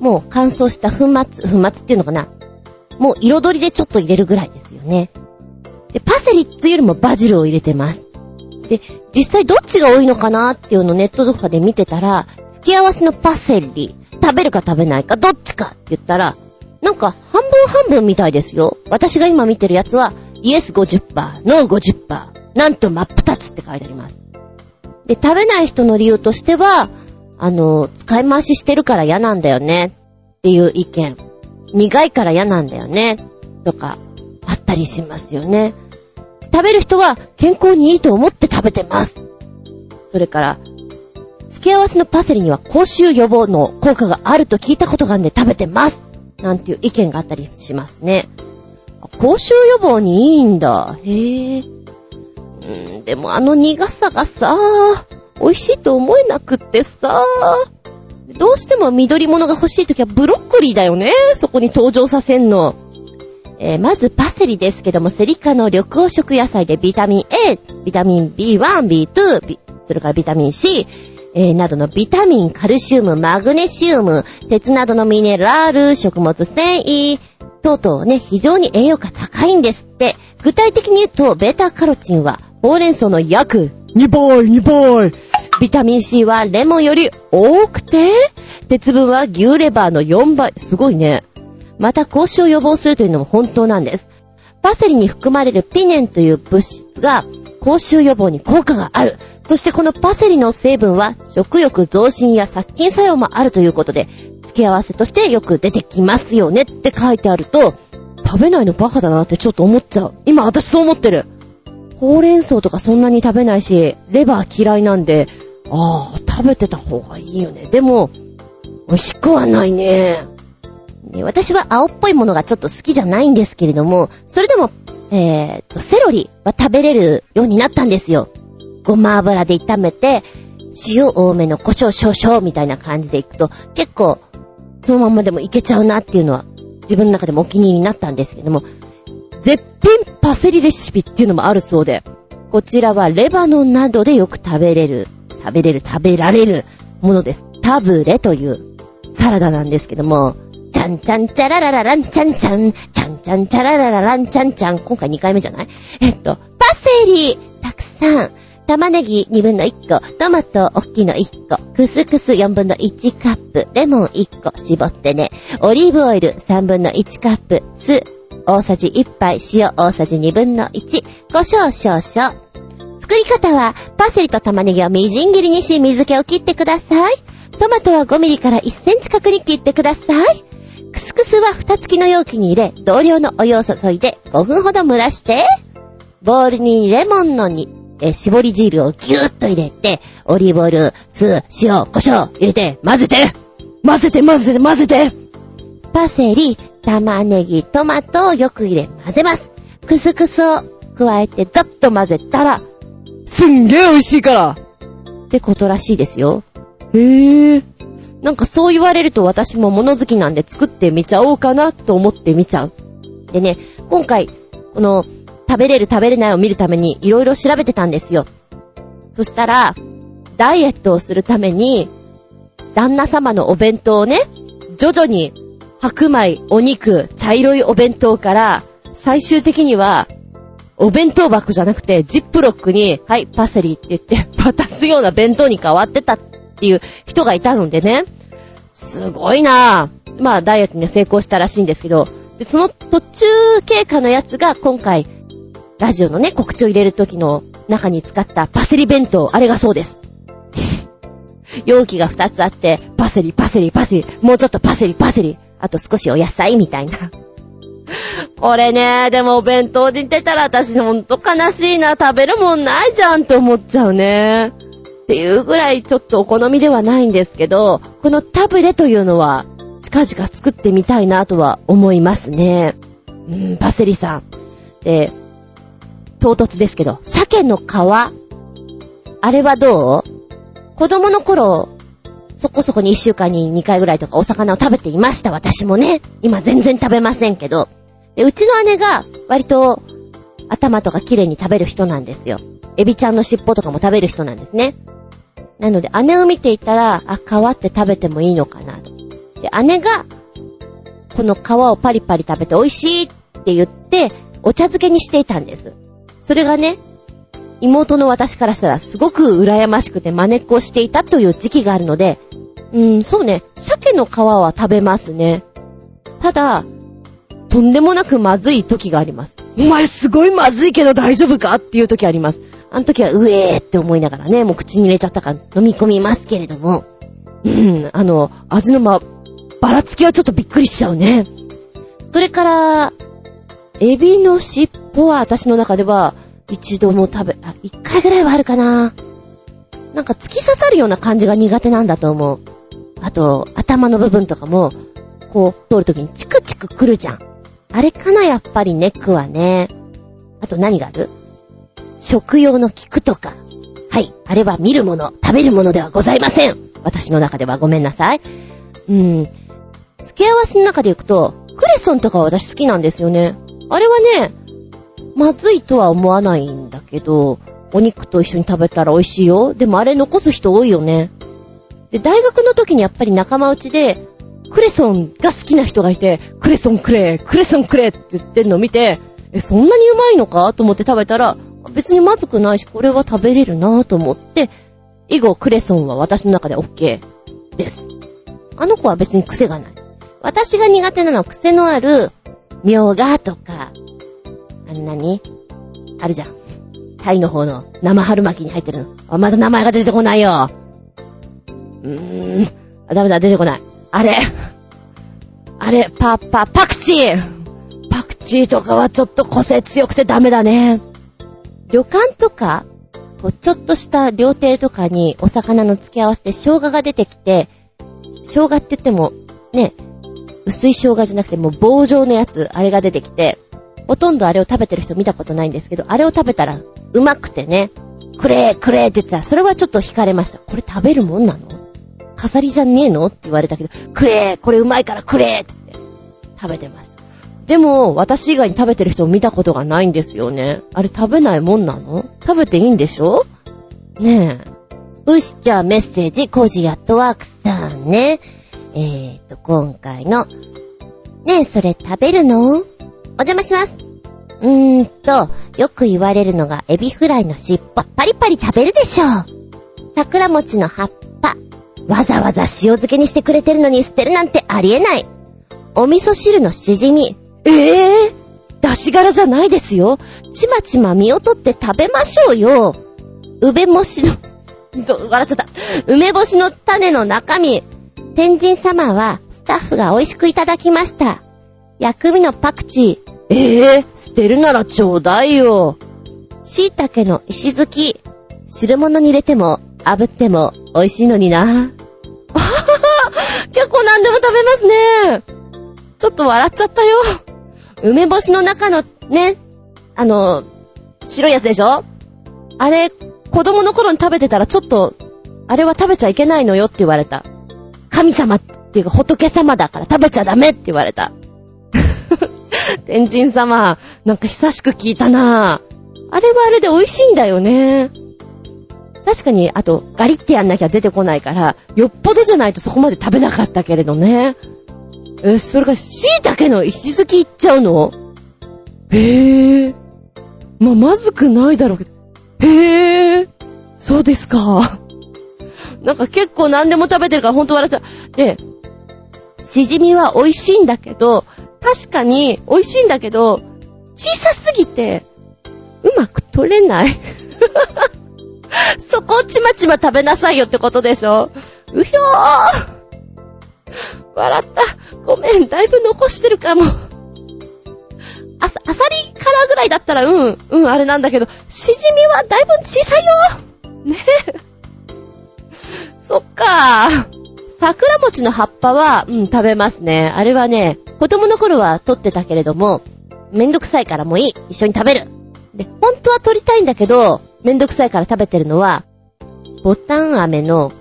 もう乾燥した粉末、粉末っていうのかな。もう彩りでちょっと入れるぐらいですよね。で、パセリっていうよりもバジルを入れてます。で、実際どっちが多いのかなっていうのをネットとかで見てたら、付け合わせのパセリ、食べるか食べないか、どっちかって言ったら、なんか半分半分みたいですよ。私が今見てるやつは、イエス50%、ノー50%、なんと真っ二つって書いてあります。で、食べない人の理由としては、あの、使い回ししてるから嫌なんだよねっていう意見。苦いから嫌なんだよねとか、あったりしますよね。食べる人は健康にいいと思って食べてます。それから、付け合わせのパセリには口臭予防の効果があると聞いたことがあるんで食べてます。なんていう意見があったりしますね。口臭予防にいいんだ。へえ。うん、でもあの苦さがさ、美味しいと思えなくってさ、どうしても緑物が欲しいときはブロッコリーだよね。そこに登場させんの。えー、まずパセリですけども、セリ科の緑黄色野菜でビタミン A、ビタミン B1、B2、それからビタミン C、えー、などのビタミン、カルシウム、マグネシウム、鉄などのミネラル、食物繊維、等々ね、非常に栄養価高いんですって。具体的に言うと、ベータカロチンは、ほうれん草の約2倍、2倍。ビタミン C はレモンより多くて、鉄分は牛レバーの4倍。すごいね。また、口臭を予防するというのも本当なんです。パセリに含まれるピネンという物質が、口臭予防に効果がある。そしてこのパセリの成分は食欲増進や殺菌作用もあるということで、付け合わせとしてよく出てきますよねって書いてあると、食べないのバカだなってちょっと思っちゃう。今私そう思ってる。ほうれん草とかそんなに食べないし、レバー嫌いなんで、ああ、食べてた方がいいよね。でも、美味しくはないね。私は青っぽいものがちょっと好きじゃないんですけれども、それでも、えー、っと、セロリは食べれるようになったんですよ。ごま油で炒めて、塩多めの胡椒少々みたいな感じでいくと、結構、そのままでもいけちゃうなっていうのは、自分の中でもお気に入りになったんですけども、絶品パセリレシピっていうのもあるそうで、こちらはレバノンなどでよく食べれる、食べれる、食べられるものです。タブレというサラダなんですけども、ちゃんちゃんちゃららららんちゃんちゃん、ちゃんちゃんちゃららららんちゃんちゃん、今回2回目じゃない？えっと、パセリたくさん、玉ねぎ2分の1個、トマト大きいの1個、クスクス4分の1カップ、レモン1個。絞ってね、オリーブオイル3分の1カップ、酢大さじ1杯、塩大さじ2分の1、胡椒少々。作り方は、パセリと玉ねぎをみじん切りにし、水気を切ってください。トマトは5ミリから1センチ角に切ってください。クスクスは蓋付きの容器に入れ、同量のお湯を注いで5分ほど蒸らして、ボウルにレモンのにえ絞り汁をギューッと入れて、オリーブオイル、酢、塩、胡椒入れて、混ぜて混ぜて混ぜて混ぜてパセリ、玉ねぎ、トマトをよく入れ混ぜます。クスクスを加えてザッと混ぜたら、すんげえ美味しいからってことらしいですよ。へぇー。なんかそう言われると私も物好きなんで作ってみちゃおうかなと思ってみちゃう。でね、今回、この食べれる食べれないを見るためにいろいろ調べてたんですよ。そしたら、ダイエットをするために、旦那様のお弁当をね、徐々に白米、お肉、茶色いお弁当から、最終的には、お弁当箱じゃなくて、ジップロックに、はい、パセリって言って、渡すような弁当に変わってたっていう人がいたのでね、すごいなぁ。まあ、ダイエットに成功したらしいんですけど、で、その途中経過のやつが今回、ラジオのね、告知を入れる時の中に使ったパセリ弁当、あれがそうです。容器が2つあって、パセリ、パセリ、パセリ、もうちょっとパセリ、パセリ、あと少しお野菜みたいな。これね、でもお弁当に出たら私ほんと悲しいな、食べるもんないじゃんって思っちゃうね。っていうぐらいちょっとお好みではないんですけど、このタブレというのは近々作ってみたいなとは思いますね。うん、パセリさん。で、唐突ですけど、鮭の皮あれはどう？子供の頃、そこそこに一週間に2回ぐらいとかお魚を食べていました、私もね。今全然食べませんけど。で、うちの姉が割と頭とか綺麗に食べる人なんですよ。エビちゃんの尻尾とかも食べる人なんですね。なので姉を見ていたら、あ、皮って食べてもいいのかな。で、姉が、この皮をパリパリ食べて美味しいって言って、お茶漬けにしていたんです。それがね、妹の私からしたらすごく羨ましくて真似っこしていたという時期があるので、うん、そうね、鮭の皮は食べますね。ただ、とんでもなくまずい時があります。お前すごいまずいけど大丈夫かっていう時あります。あの時はうえーって思いながらね、もう口に入れちゃったから飲み込みますけれども、うん、あの、味のま、ばらつきはちょっとびっくりしちゃうね。それから、エビの尻尾は私の中では一度も食べ、あ、一回ぐらいはあるかな。なんか突き刺さるような感じが苦手なんだと思う。あと、頭の部分とかも、こう、通るときにチクチク来るじゃん。あれかな、やっぱりネックはね。あと何がある？食用の菊とか。はい。あれは見るもの、食べるものではございません。私の中ではごめんなさい。うん。付け合わせの中でいくと、クレソンとかは私好きなんですよね。あれはね、まずいとは思わないんだけど、お肉と一緒に食べたら美味しいよ。でもあれ残す人多いよね。で、大学の時にやっぱり仲間内で、クレソンが好きな人がいて、クレソンくれ、クレソンくれって言ってんのを見て、え、そんなにうまいのか？と思って食べたら、別にまずくないし、これは食べれるなと思って、以後クレソンは私の中で OK です。あの子は別に癖がない。私が苦手なのは癖のある、みょうがとか、あんなにあるじゃん。タイの方の生春巻きに入ってるの。あ、まだ名前が出てこないよ。うーん。あ、ダメだ、出てこない。あれ。あれ、パ、パ、パクチーパクチーとかはちょっと個性強くてダメだね。旅館とか、ちょっとした料亭とかにお魚の付け合わせて生姜が出てきて、生姜って言っても、ね、薄い生姜じゃなくてもう棒状のやつ、あれが出てきて、ほとんどあれを食べてる人見たことないんですけど、あれを食べたらうまくてね、くれくれって言ってたら、それはちょっと惹かれました。これ食べるもんなの？飾りじゃねえの？って言われたけど、くれこれうまいからくれって言って食べてました。でも、私以外に食べてる人を見たことがないんですよね。あれ食べないもんなの？食べていいんでしょ？ねえ。うし、じゃあメッセージ、コジアットワークさんね。えーと、今回の、ねえ、それ食べるの？お邪魔します。うーんと、よく言われるのが、エビフライの尻尾、パリパリ食べるでしょう。桜餅の葉っぱ、わざわざ塩漬けにしてくれてるのに捨てるなんてありえない。お味噌汁のしじみ、ええー、出し柄じゃないですよ。ちまちま身を取って食べましょうよ。梅干しの、ど、笑っちゃった。梅干しの種の中身。天神様はスタッフが美味しくいただきました。薬味のパクチー。ええー、捨てるならちょうだいよ。椎茸の石突き。汁物に入れても、炙っても美味しいのにな。結構何でも食べますね。ちょっと笑っちゃったよ。梅干しの中のね、あの、白いやつでしょあれ、子供の頃に食べてたらちょっと、あれは食べちゃいけないのよって言われた。神様っていうか仏様だから食べちゃダメって言われた。天神様、なんか久しく聞いたなあれはあれで美味しいんだよね。確かに、あと、ガリってやんなきゃ出てこないから、よっぽどじゃないとそこまで食べなかったけれどね。え、それが椎茸の石突きいっちゃうの？へえ。まあ、まずくないだろうけど。へえ。そうですか。なんか結構何でも食べてるからほんと笑っちゃう。で、しじみは美味しいんだけど、確かに美味しいんだけど、小さすぎて、うまく取れない。そこをちまちま食べなさいよってことでしょ？うひょー笑った。ごめん、だいぶ残してるかも。あさ、あさりからぐらいだったら、うん、うん、あれなんだけど、しじみはだいぶ小さいよねえ。そっか桜餅の葉っぱは、うん、食べますね。あれはね、子供の頃は取ってたけれども、めんどくさいからもういい。一緒に食べる。で、本当は取りたいんだけど、めんどくさいから食べてるのは、ボタン飴の、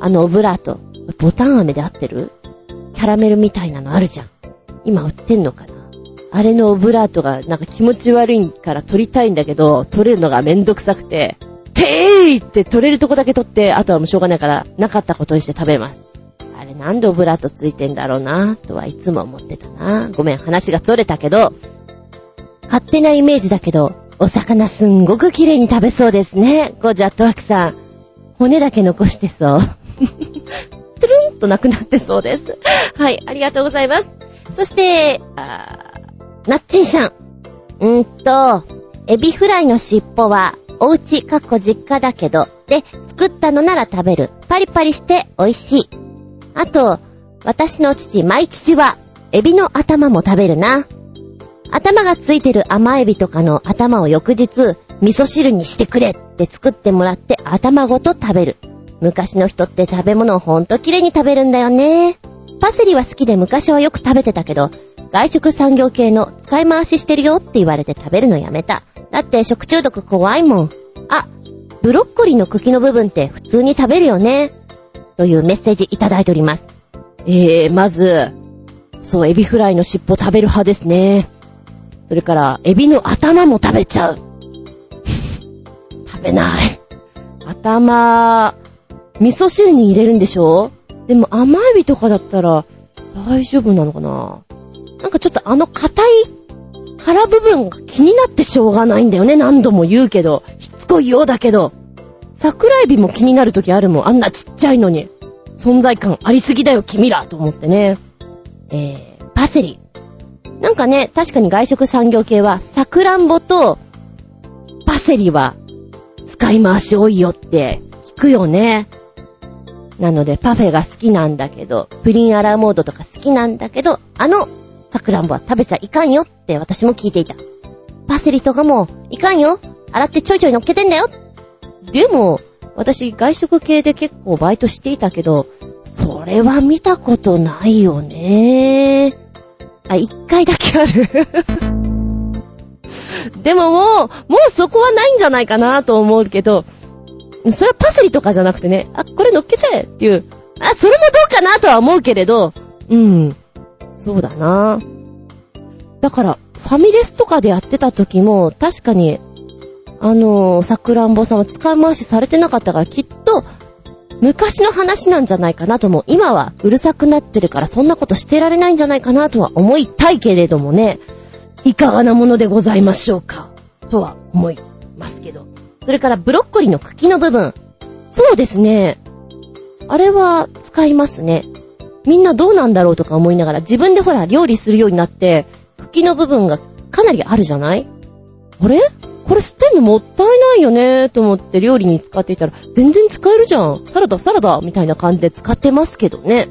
あのオブラート。ボタン飴で合ってる？キャラメルみたいなのあるじゃん。今売ってんのかな？あれのオブラートがなんか気持ち悪いから取りたいんだけど、取れるのがめんどくさくて、てーいって取れるとこだけ取って、あとはもうしょうがないからなかったことにして食べます。あれなんでオブラートついてんだろうなとはいつも思ってたな。ごめん、話が逸れたけど、勝手なイメージだけど、お魚すんごく綺麗に食べそうですね。ゴージャットワークさん。骨だけ残してそう。トゥルンとなくなってそうです。はい、ありがとうございます。そして、あー、ナッチンシャン。んと、エビフライの尻尾は、おうち、かっこ実家だけど、で、作ったのなら食べる。パリパリして美味しい。あと、私の父、マイ父は、エビの頭も食べるな。頭がついてる甘エビとかの頭を翌日、味噌汁にしてくれ。って作ってもらって頭ごと食べる。昔の人って食べ物をほんと綺麗に食べるんだよね。パセリは好きで昔はよく食べてたけど、外食産業系の使い回ししてるよって言われて食べるのやめた。だって食中毒怖いもん。あ、ブロッコリーの茎の部分って普通に食べるよね。というメッセージいただいております。えー、まず、そう、エビフライの尻尾食べる派ですね。それから、エビの頭も食べちゃう。食べない。頭、味噌汁に入れるんでしょ？でも甘エビとかだったら大丈夫なのかな？なんかちょっとあの硬い腹部分が気になってしょうがないんだよね。何度も言うけど。しつこいようだけど。桜エビも気になる時あるもん。あんなちっちゃいのに。存在感ありすぎだよ、君らと思ってね。えー、パセリ。なんかね、確かに外食産業系は、サクランボとパセリは使い回し多いよって聞くよね。なので、パフェが好きなんだけど、プリンアラーモードとか好きなんだけど、あの、サクランボは食べちゃいかんよって私も聞いていた。パセリとかも、いかんよ洗ってちょいちょい乗っけてんだよでも、私、外食系で結構バイトしていたけど、それは見たことないよね。あ、一回だけある でももう、もうそこはないんじゃないかなと思うけど、それはパセリとかじゃなくてね、あ、これ乗っけちゃえっていう、あ、それもどうかなとは思うけれど、うん。そうだな。だから、ファミレスとかでやってた時も、確かに、あのー、さくらんぼさんは使い回しされてなかったから、きっと、昔の話なんじゃないかなとも、今はうるさくなってるからそんなことしてられないんじゃないかなとは思いたいけれどもね、いかがなものでございましょうか、とは思いますけど。それからブロッコリーの茎の部分。そうですね。あれは使いますね。みんなどうなんだろうとか思いながら自分でほら料理するようになって、茎の部分がかなりあるじゃない？あれ？これ捨てんのもったいないよねと思って料理に使っていたら全然使えるじゃん。サラダサラダみたいな感じで使ってますけどね。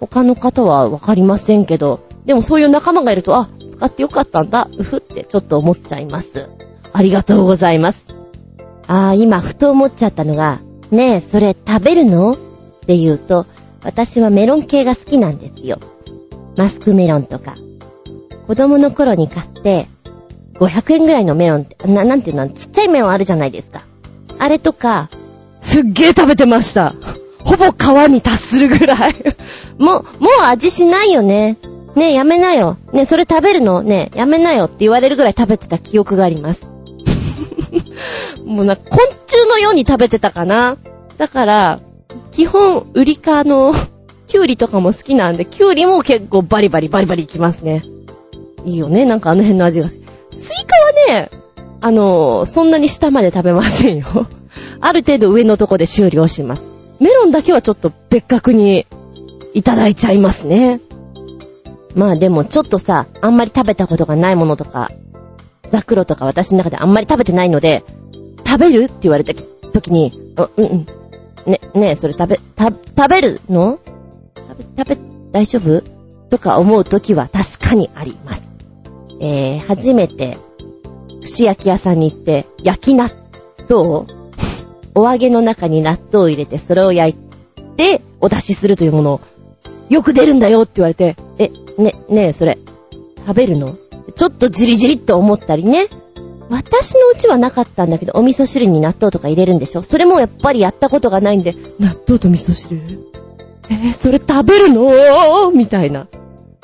他の方はわかりませんけど。でもそういう仲間がいると、あ、使ってよかったんだ。うふってちょっと思っちゃいます。ありがとうございます。ああ、今、ふと思っちゃったのが、ねえ、それ食べるの？って言うと、私はメロン系が好きなんですよ。マスクメロンとか。子供の頃に買って、500円ぐらいのメロンって、な、なんていうの、ちっちゃいメロンあるじゃないですか。あれとか、すっげー食べてました。ほぼ皮に達するぐらい もう、もう味しないよね。ねえ、やめなよ。ねえ、それ食べるの？ねえ、やめなよって言われるぐらい食べてた記憶があります。もうな、昆虫のように食べてたかな。だから、基本、ウリ科の、キュウリとかも好きなんで、キュウリも結構バリバリバリバリいきますね。いいよね、なんかあの辺の味が。スイカはね、あの、そんなに下まで食べませんよ。ある程度上のとこで終了します。メロンだけはちょっと別格にいただいちゃいますね。まあでもちょっとさ、あんまり食べたことがないものとか、ザクロとか私の中であんまり食べてないので、食べるって言われた時に、うんうん。ね、ねえ、それ食べ、た、食べるの？食べ、食べ、大丈夫？とか思う時は確かにあります。えー、初めて、串焼き屋さんに行って、焼き納豆 お揚げの中に納豆を入れて、それを焼いて、お出しするというものを、よく出るんだよって言われて、え、ね、ねえ、それ、食べるの？ちょっとじりじりっと思ったりね。私のうちはなかったんだけど、お味噌汁に納豆とか入れるんでしょ？それもやっぱりやったことがないんで、納豆と味噌汁？えー、それ食べるの？みたいな。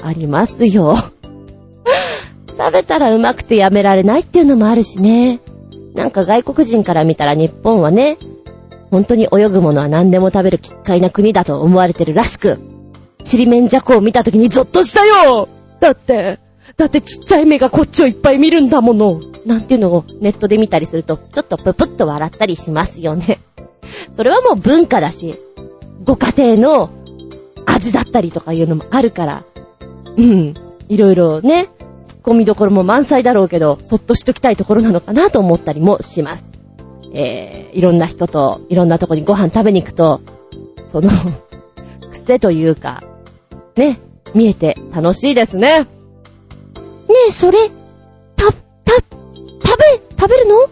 ありますよ。食べたらうまくてやめられないっていうのもあるしね。なんか外国人から見たら日本はね、本当に泳ぐものは何でも食べる奇怪な国だと思われてるらしく、ちりめんじゃこを見た時にゾッとしたよだって、だってちっちゃい目がこっちをいっぱい見るんだもの。なんていうのをネットで見たりすると、ちょっとププッと笑ったりしますよね。それはもう文化だし、ご家庭の味だったりとかいうのもあるから、うん、いろいろね、突っ込みどころも満載だろうけど、そっとしときたいところなのかなと思ったりもします。えー、いろんな人と、いろんなとこにご飯食べに行くと、その 癖というか、ね、見えて楽しいですね。ねえ、それ、た、た、食べ、食べるの？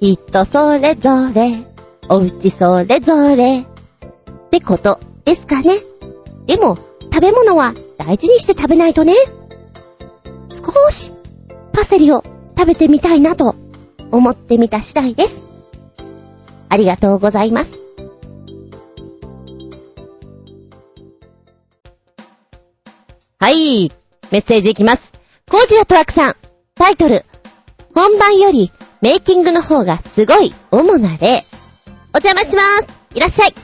人それぞれ、お家それぞれ、ってことですかね。でも、食べ物は大事にして食べないとね。少し、パセリを食べてみたいなと思ってみた次第です。ありがとうございます。はい、メッセージいきます。コージアトワクさん、タイトル、本番よりメイキングの方がすごい主な例。お邪魔しますいらっしゃい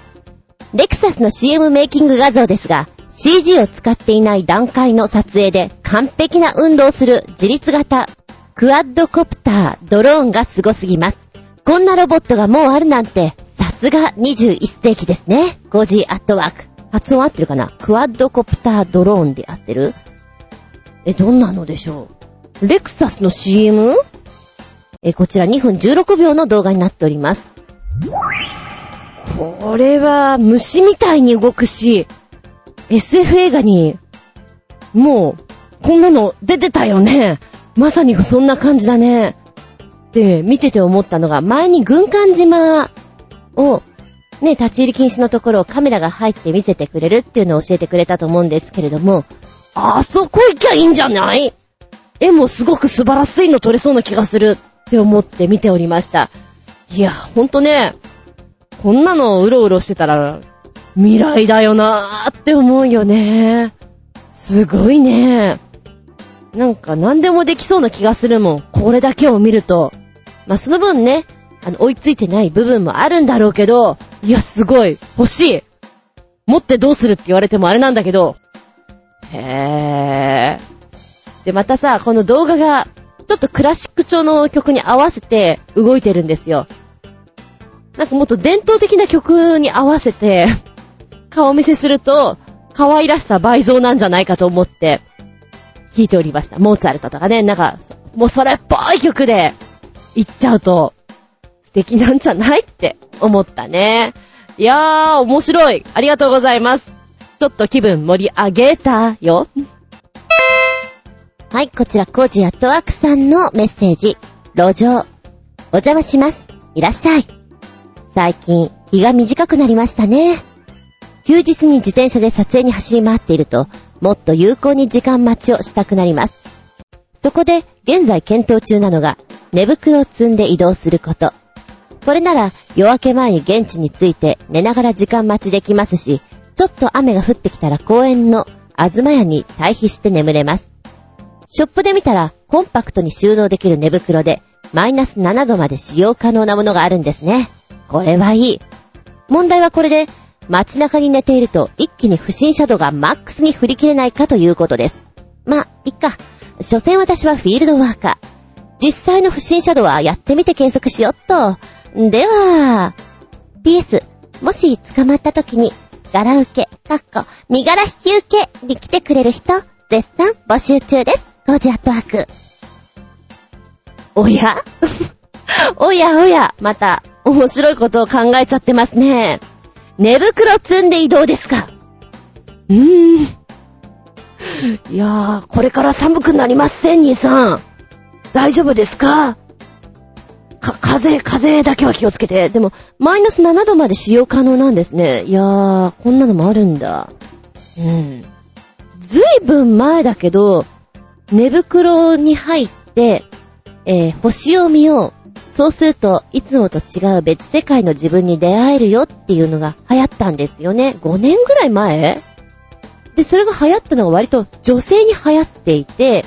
レクサスの CM メイキング画像ですが、CG を使っていない段階の撮影で完璧な運動する自立型クワッドコプター、ドローンがすすぎます。こんなロボットがもうあるなんて、さすが21世紀ですね。5時アットワーク。発音合ってるかな？クワッドコプタードローンで合ってる？え、どんなのでしょう？レクサスの CM? え、こちら2分16秒の動画になっております。これは虫みたいに動くし、SF 映画に、もう、こんなの出てたよね。まさにそんな感じだね。で、見てて思ったのが、前に軍艦島を、ね、立ち入り禁止のところをカメラが入って見せてくれるっていうのを教えてくれたと思うんですけれども、あそこ行きゃいいんじゃない？絵もすごく素晴らしいの撮れそうな気がするって思って見ておりました。いや、ほんとね、こんなのうろうろしてたら、未来だよなーって思うよね。すごいね。なんか何でもできそうな気がするもん。これだけを見ると。まあ、その分ね、あの、追いついてない部分もあるんだろうけど、いや、すごい。欲しい。持ってどうするって言われてもあれなんだけど。へー。で、またさ、この動画が、ちょっとクラシック調の曲に合わせて動いてるんですよ。なんかもっと伝統的な曲に合わせて、顔見せすると、可愛らしさ倍増なんじゃないかと思って、弾いておりました。モーツァルトとかね、なんか、もうそれっぽい曲で、行っちゃうと、素敵なんじゃないって思ったね。いやー、面白い。ありがとうございます。ちょっと気分盛り上げたよ。はい、こちら、コージアットワークさんのメッセージ。路上。お邪魔します。いらっしゃい。最近、日が短くなりましたね。休日に自転車で撮影に走り回っていると、もっと有効に時間待ちをしたくなります。そこで、現在検討中なのが、寝袋を積んで移動すること。これなら、夜明け前に現地に着いて寝ながら時間待ちできますし、ちょっと雨が降ってきたら公園のあずま屋に退避して眠れます。ショップで見たら、コンパクトに収納できる寝袋で、マイナス7度まで使用可能なものがあるんですね。これはいい。問題はこれで、街中に寝ていると一気に不審者度がマックスに振り切れないかということです。まいっか。所詮私はフィールドワーカー。実際の不審者度はやってみて検索しよっと。では、PS、もし捕まった時に、柄受け、かっこ、身柄引き受けに来てくれる人、絶賛募集中です。ゴージアットワーク。おや？おやおや、また、面白いことを考えちゃってますね。寝袋積んで移動ですか？うーん。いやー、これから寒くなりません、兄さん。大丈夫ですか？か、風、風だけは気をつけて。でも、マイナス7度まで使用可能なんですね。いやー、こんなのもあるんだ。うん。ずいぶん前だけど、寝袋に入って、えー、星を見よう。そうすると、いつもと違う別世界の自分に出会えるよっていうのが流行ったんですよね。5年ぐらい前？で、それが流行ったのが割と女性に流行っていて、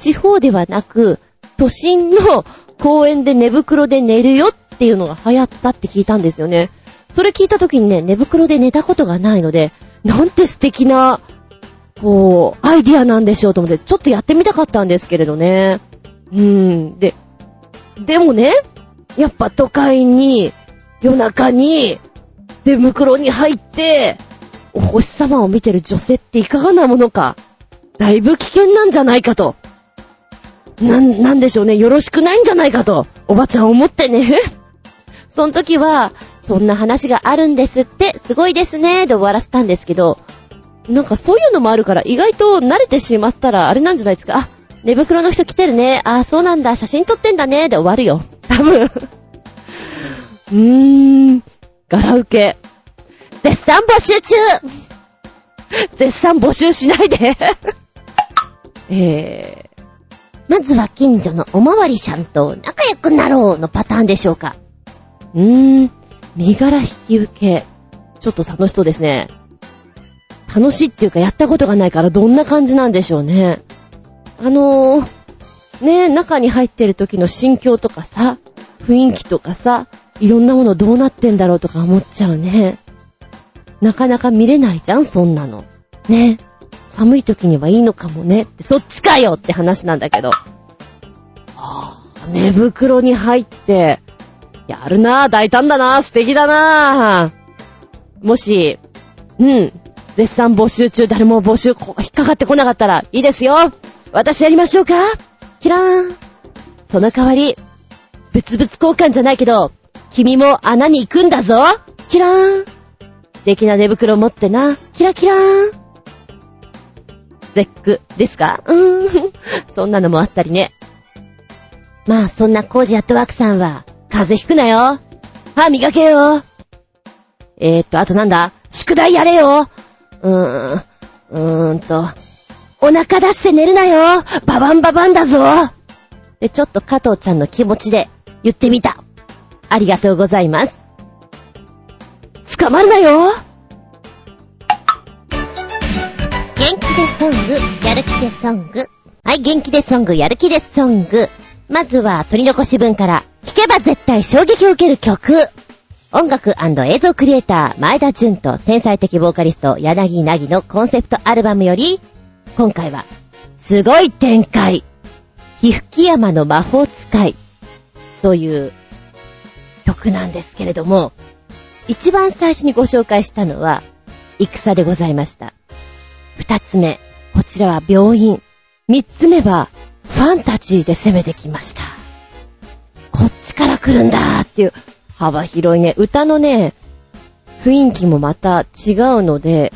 地方ではなく、都心の公園で寝袋で寝るよっていうのが流行ったって聞いたんですよね。それ聞いた時にね、寝袋で寝たことがないので、なんて素敵な、こう、アイディアなんでしょうと思って、ちょっとやってみたかったんですけれどね。うーん。で、でもね、やっぱ都会に、夜中に、寝袋に入って、お星様を見てる女性っていかがなものか。だいぶ危険なんじゃないかと。な、なんでしょうね。よろしくないんじゃないかと。おばちゃん思ってね。その時は、そんな話があるんですって、すごいですね、で終わらせたんですけど、なんかそういうのもあるから、意外と慣れてしまったら、あれなんじゃないですか。あ、寝袋の人来てるね。あ、そうなんだ。写真撮ってんだね。で終わるよ。多分うーん、ガラ受け。絶賛募集中絶賛募集しないで えーまずは近所のおまわりちゃんと仲良くなろうのパターンでしょうか。うーん、身柄引き受け。ちょっと楽しそうですね。楽しいっていうかやったことがないからどんな感じなんでしょうね。あのー、ね中に入ってる時の心境とかさ、雰囲気とかさ、いろんなものどうなってんだろうとか思っちゃうね。なかなか見れないじゃん、そんなの。ね。寒い時にはいいのかもねって、そっちかよって話なんだけど。はぁ、寝袋に入って、やるなぁ、大胆だなぁ、素敵だなぁ。もし、うん、絶賛募集中、誰も募集引っかかってこなかったら、いいですよ私やりましょうか？キラーン。その代わり、物々交換じゃないけど、君も穴に行くんだぞ？キラーン。素敵な寝袋持ってな。キラキラーン。絶句ですか？うーん。そんなのもあったりね。まあそんなコージアットワークさんは、風邪ひくなよ。歯磨けよ。えーっと、あとなんだ？宿題やれよ。うーん、うーんと、お腹出して寝るなよ。ババンババンだぞ。で、ちょっと加藤ちゃんの気持ちで言ってみた。ありがとうございます。捕まるなよ。元気でソング、やる気でソング。はい、元気でソング、やる気でソング。まずは、取り残し分から、弾けば絶対衝撃を受ける曲。音楽映像クリエイター、前田純と天才的ボーカリスト、柳なぎのコンセプトアルバムより、今回は、すごい展開。ひふき山の魔法使い。という曲なんですけれども、一番最初にご紹介したのは、戦でございました。二つ目、こちらは病院。三つ目は、ファンタジーで攻めてきました。こっちから来るんだーっていう、幅広いね、歌のね、雰囲気もまた違うので、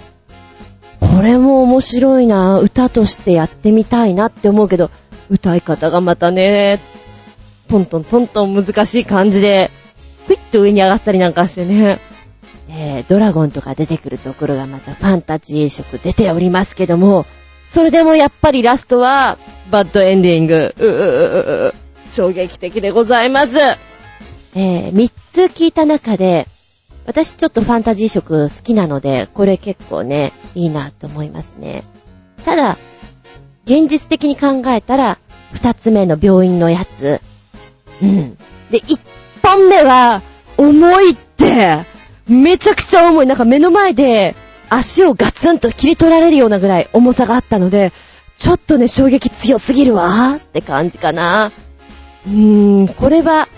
これも面白いな、歌としてやってみたいなって思うけど、歌い方がまたね、トントントントン難しい感じで、クイッと上に上がったりなんかしてね、えー、ドラゴンとか出てくるところがまたファンタジー色出ておりますけども、それでもやっぱりラストは、バッドエンディング、ううううう衝撃的でございます。えー、3つ聞いた中で、私ちょっとファンタジー色好きなので、これ結構ね、いいなと思いますね。ただ、現実的に考えたら、2つ目の病院のやつ。うん。で、1本目は、重いって、めちゃくちゃ重い。なんか目の前で、足をガツンと切り取られるようなぐらい重さがあったので、ちょっとね、衝撃強すぎるわーって感じかな。うーん、これは、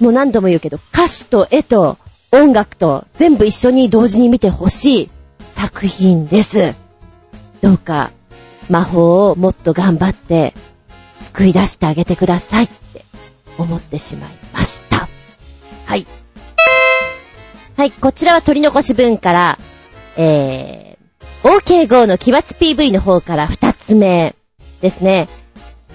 もう何度も言うけど、歌詞と絵と音楽と全部一緒に同時に見てほしい作品です。どうか、魔法をもっと頑張って救い出してあげてくださいって思ってしまいました。はい。はい、こちらは取り残し分から、えー、OK5 の奇抜 PV の方から2つ目ですね。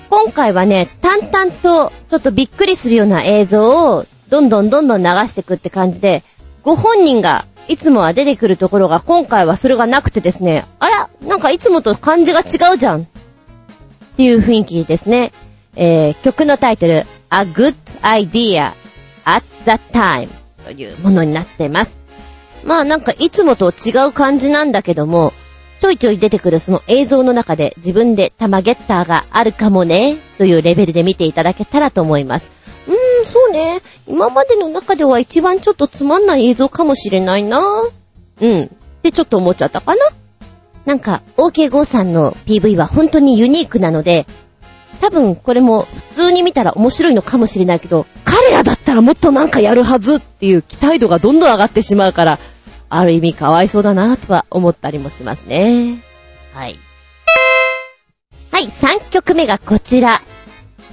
今回はね、淡々とちょっとびっくりするような映像をどんどんどんどん流していくって感じで、ご本人がいつもは出てくるところが今回はそれがなくてですね、あら、なんかいつもと感じが違うじゃんっていう雰囲気ですね。えー、曲のタイトル、A Good Idea at the Time というものになってます。まあなんかいつもと違う感じなんだけども、ちょいちょい出てくるその映像の中で自分で玉ゲッターがあるかもね、というレベルで見ていただけたらと思います。うーん、そうね。今までの中では一番ちょっとつまんない映像かもしれないなうん。ってちょっと思っちゃったかななんか、OK5 さんの PV は本当にユニークなので、多分これも普通に見たら面白いのかもしれないけど、彼らだったらもっとなんかやるはずっていう期待度がどんどん上がってしまうから、ある意味かわいそうだなとは思ったりもしますね。はい。はい、3曲目がこちら。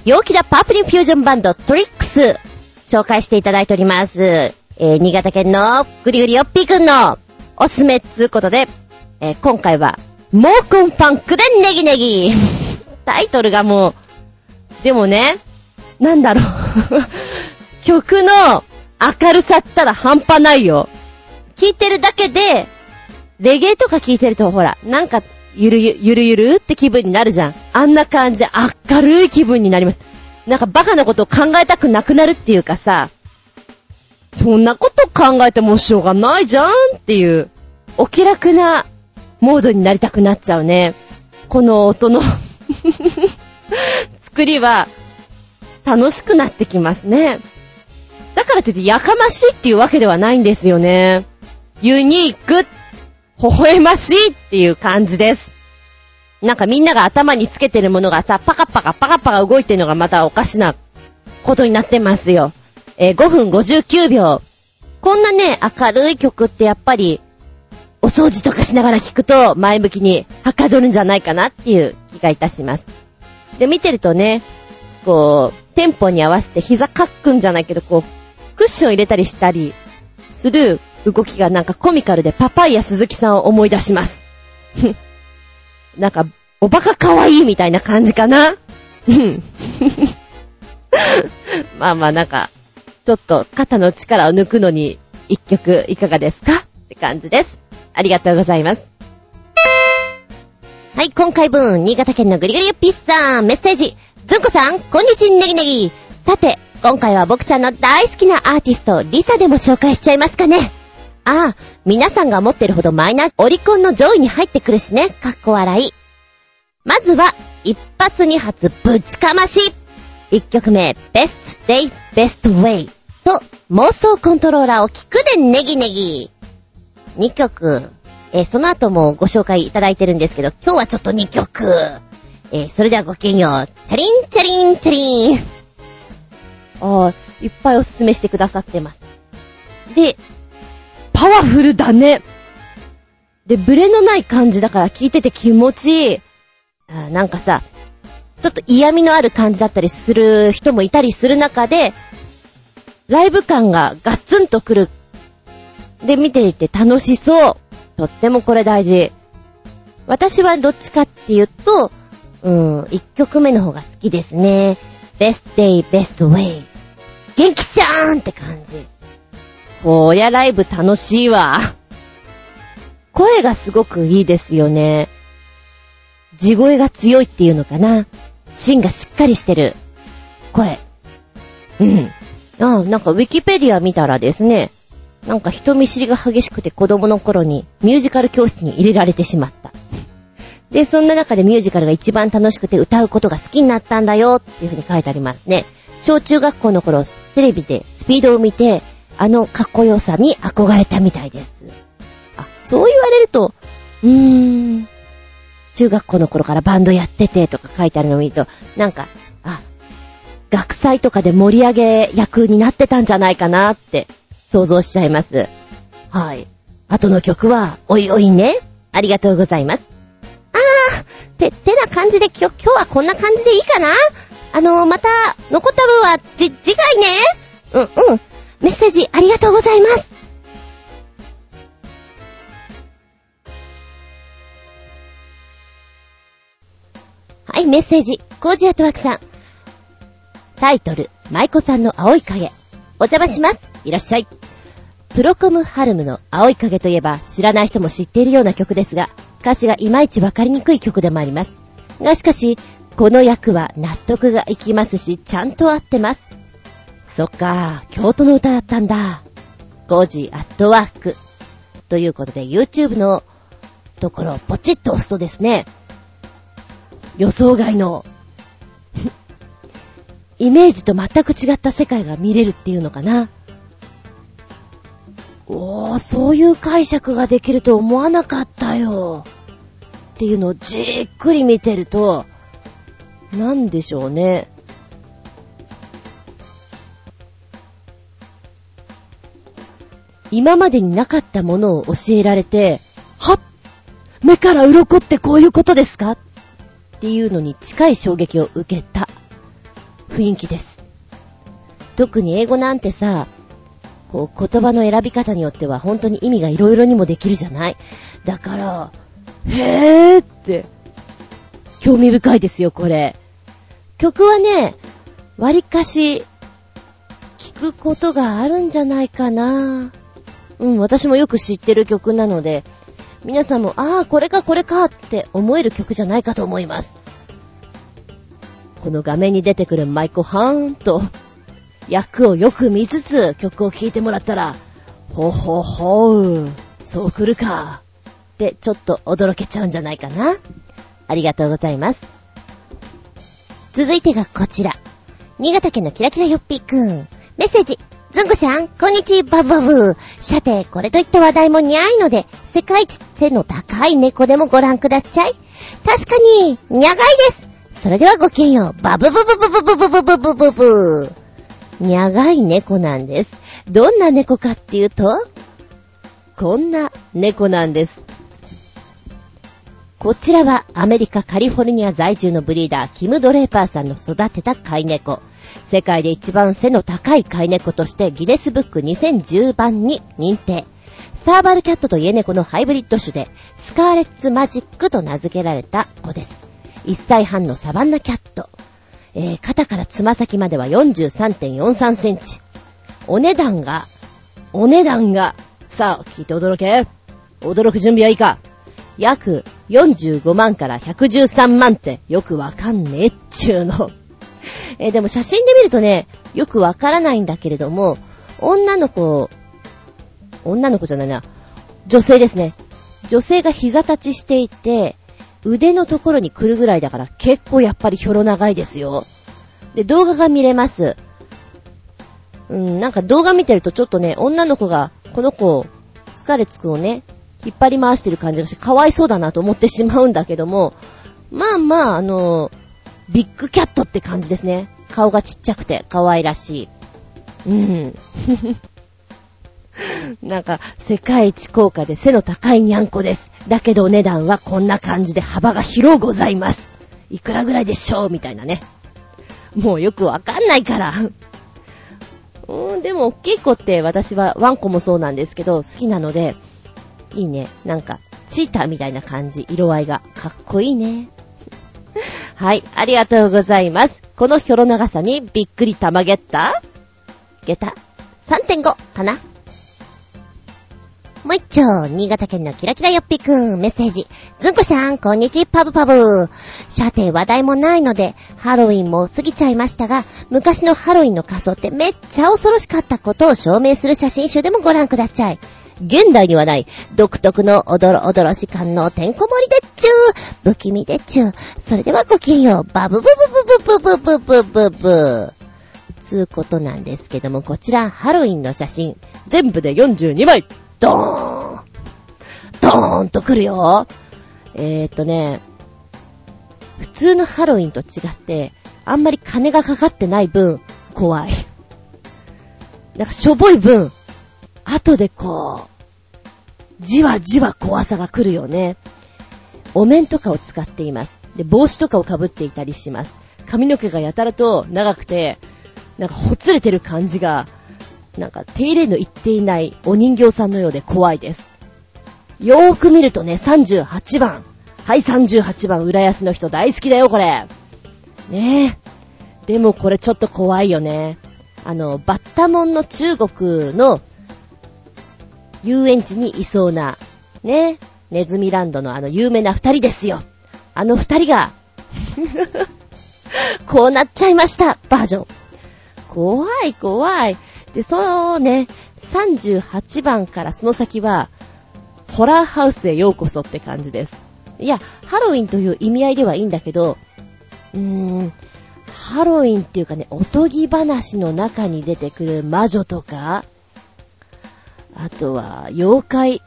陽気なパープリンフュージョンバンドトリックス。紹介していただいております。えー、新潟県のグリグリヨッピーくんのおすすめっつうことで、えー今回は、モーコンファンクでネギネギ。タイトルがもう、でもね、なんだろう。曲の明るさったら半端ないよ。聞いてるだけで、レゲエとか聞いてるとほら、なんか、ゆるゆ、ゆるゆるって気分になるじゃん。あんな感じで明るい気分になります。なんかバカなことを考えたくなくなるっていうかさ、そんなこと考えてもしょうがないじゃんっていう、お気楽なモードになりたくなっちゃうね。この音の 作りは、楽しくなってきますね。だからといってやかましいっていうわけではないんですよね。ユニークっ、微笑ましいっていう感じです。なんかみんなが頭につけてるものがさ、パカパカパカパカ動いてるのがまたおかしなことになってますよ。えー、5分59秒。こんなね、明るい曲ってやっぱり、お掃除とかしながら聴くと前向きにはかどるんじゃないかなっていう気がいたします。で、見てるとね、こう、テンポに合わせて膝かっくんじゃないけど、こう、クッション入れたりしたりする動きがなんかコミカルでパパイヤ鈴木さんを思い出します。なんか、おバカ可愛いみたいな感じかな？まあまあなんか、ちょっと肩の力を抜くのに一曲いかがですか？って感じです。ありがとうございます。はい、今回分、新潟県のぐりぐりゆっぴーさん、メッセージ。ずんこさん、こんにちは、ネギネギ。さて、今回は僕ちゃんの大好きなアーティスト、リサでも紹介しちゃいますかね。ああ、皆さんが思ってるほどマイナーオリコンの上位に入ってくるしね、かっこ笑い。まずは、一発二発ぶちかまし。一曲目、Best Day, Best Way と妄想コントローラーを聞くでネギネギ。二曲、えー、その後もご紹介いただいてるんですけど、今日はちょっと二曲。えー、それではごきげんよう。チャリンチャリンチャリン。あ、いっぱいおすすめしてくださってます。で、パワフルだね。で、ブレのない感じだから聞いてて気持ちいい。あなんかさ、ちょっと嫌味のある感じだったりする人もいたりする中で、ライブ感がガツンとくる。で、見ていて楽しそう。とってもこれ大事。私はどっちかっていうと、うん、一曲目の方が好きですね。best day, best way. 元気ちゃーんって感じ。こりゃライブ楽しいわ。声がすごくいいですよね。地声が強いっていうのかな。芯がしっかりしてる声。うん。あ、なんかウィキペディア見たらですね、なんか人見知りが激しくて子供の頃にミュージカル教室に入れられてしまった。で、そんな中でミュージカルが一番楽しくて歌うことが好きになったんだよっていう風に書いてありますね。小中学校の頃、テレビでスピードを見て、あのかっこよさに憧れたみたいです。あ、そう言われると、うーん、中学校の頃からバンドやっててとか書いてあるのを見ると、なんか、あ、学祭とかで盛り上げ役になってたんじゃないかなって想像しちゃいます。はい。後の曲は、おいおいね。ありがとうございます。あー、て、てな感じで今日、今日はこんな感じでいいかなあのー、また、残った分は、じ、次回ね。うん、うん。メッセージありがとうございます。はい、メッセージ。コージアトワークさん。タイトル、舞妓さんの青い影。お邪魔します。いらっしゃい。プロコムハルムの青い影といえば知らない人も知っているような曲ですが、歌詞がいまいちわかりにくい曲でもあります。がしかし、この役は納得がいきますし、ちゃんと合ってます。そっか、京都の歌だったんだ。5時アットワーク。ということで YouTube のところをポチッと押すとですね、予想外の イメージと全く違った世界が見れるっていうのかな。おー、そういう解釈ができると思わなかったよ。っていうのをじっくり見てると、なんでしょうね。今までになかったものを教えられて、はっ目から鱗ってこういうことですか？っていうのに近い衝撃を受けた雰囲気です。特に英語なんてさ、こう言葉の選び方によっては本当に意味がいろいろにもできるじゃない？だから、へーって、興味深いですよ、これ。曲はね、割かし、聞くことがあるんじゃないかな。うん、私もよく知ってる曲なので、皆さんも、ああ、これかこれかって思える曲じゃないかと思います。この画面に出てくるマイコハーンと、役をよく見つつ曲を聴いてもらったら、ほほほう、そう来るか。ってちょっと驚けちゃうんじゃないかな。ありがとうございます。続いてがこちら。新潟県のキラキラよっぴーくん。メッセージ。ずんこしゃん、こんにちは、バブバブ。さて、これといった話題もにゃいので、世界一背の高い猫でもご覧ください。確かに、にゃがいです。それではごきげんよう。バブブブブブブブブブブブブ。にゃがい猫なんです。どんな猫かっていうと、こんな猫なんです。こちらはアメリカカリフォルニア在住のブリーダー、キム・ドレーパーさんの育てた飼い猫。世界で一番背の高い飼い猫としてギネスブック2010番に認定。サーバルキャットと家猫のハイブリッド種で、スカーレッツマジックと名付けられた子です。1歳半のサバンナキャット。えー、肩からつま先までは43.43センチ。お値段が、お値段が、さあ、聞いて驚け。驚く準備はいいか。約45万から113万ってよくわかんねえっちゅうの。えー、でも写真で見るとね、よくわからないんだけれども、女の子、女の子じゃないな、女性ですね。女性が膝立ちしていて、腕のところに来るぐらいだから結構やっぱりひょろ長いですよ。で、動画が見れます。うん、なんか動画見てるとちょっとね、女の子が、この子、スカレツくんをね、引っ張り回してる感じがして、かわいそうだなと思ってしまうんだけども、まあまあ、あの、ビッグキャットって感じですね。顔がちっちゃくて可愛らしい。うん。なんか、世界一高価で背の高いにゃんこです。だけどお値段はこんな感じで幅が広ございます。いくらぐらいでしょうみたいなね。もうよくわかんないから。うーん、でも、大きい子って私はワンコもそうなんですけど、好きなので、いいね。なんか、チーターみたいな感じ、色合いが。かっこいいね。はい、ありがとうございます。このひょろ長さにびっくり玉ゲッタゲタ ?3.5 かなもう一丁、新潟県のキラキラよっぴくん、メッセージ。ずんこしゃん、こんにちパブパブ。さて、話題もないので、ハロウィンも過ぎちゃいましたが、昔のハロウィンの仮装ってめっちゃ恐ろしかったことを証明する写真集でもご覧ください。現代にはない独特のおどろおどろし感のてんこ盛りでっちゅー不気味でっちゅーそれではごきげんよう。バブブブブブブブブブブブ。つうことなんですけども、こちらハロウィンの写真、全部で42枚。ドーン。ドーンと来るよ。えーっとね、普通のハロウィンと違って、あんまり金がかかってない分、怖い。なんかしょぼい分、後でこう、じわじわ怖さが来るよね。お面とかを使っています。で、帽子とかをかぶっていたりします。髪の毛がやたらと長くて、なんかほつれてる感じが、なんか手入れの言っていないお人形さんのようで怖いです。よーく見るとね、38番。はい、38番、浦安の人大好きだよ、これ。ねえ。でもこれちょっと怖いよね。あの、バッタモンの中国の遊園地にいそうな、ね、ネズミランドのあの有名な二人ですよ。あの二人が こうなっちゃいました、バージョン。怖い、怖い。で、そうね、38番からその先は、ホラーハウスへようこそって感じです。いや、ハロウィンという意味合いではいいんだけど、うーん、ハロウィンっていうかね、おとぎ話の中に出てくる魔女とか、あとは、妖怪、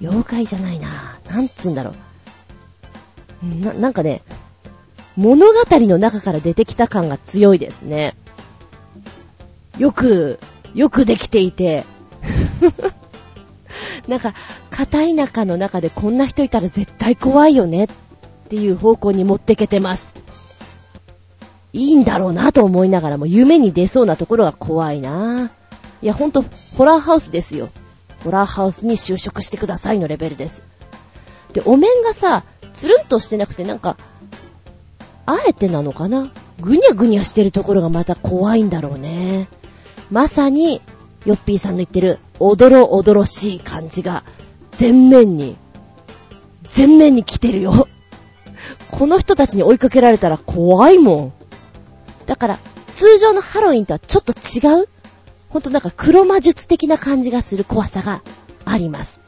妖怪じゃないな。なんつうんだろう。な、なんかね、物語の中から出てきた感が強いですね。よく、よくできていて、なんか、片田舎の中でこんな人いたら絶対怖いよねっていう方向に持ってけてます。いいんだろうなと思いながらも夢に出そうなところが怖いな。いや、ほんと、ホラーハウスですよ。ホラーハウスに就職してくださいのレベルです。で、お面がさ、つるんとしてなくてなんか、あえてなのかな？ぐにゃぐにゃしてるところがまた怖いんだろうね。まさに、ヨッピーさんの言ってる、おどろおどろしい感じが、全面に、全面に来てるよ。この人たちに追いかけられたら怖いもん。だから、通常のハロウィンとはちょっと違うほんとなんか黒魔術的な感じがする怖さがあります。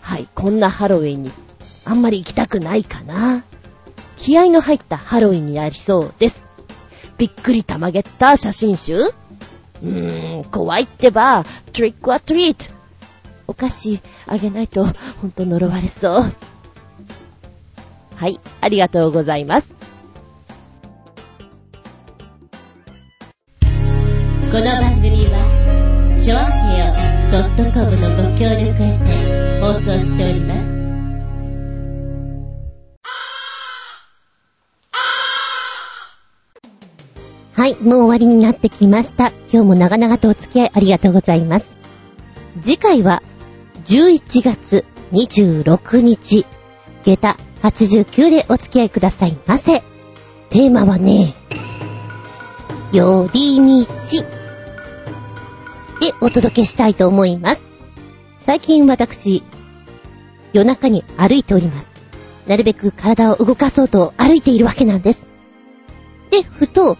はい、こんなハロウィンにあんまり行きたくないかな。気合の入ったハロウィンになりそうです。びっくりたまげった写真集うーん、怖いってば、トリックはトリート。お菓子あげないと、ほんと呪われそう。はい、ありがとうございます。この番組は、ちょあへよ .com のご協力へて放送しております。はい、もう終わりになってきました。今日も長々とお付き合いありがとうございます。次回は、11月26日、下駄89でお付き合いくださいませ。テーマはね、寄り道お届けしたいと思います。最近私、夜中に歩いております。なるべく体を動かそうと歩いているわけなんです。で、ふと、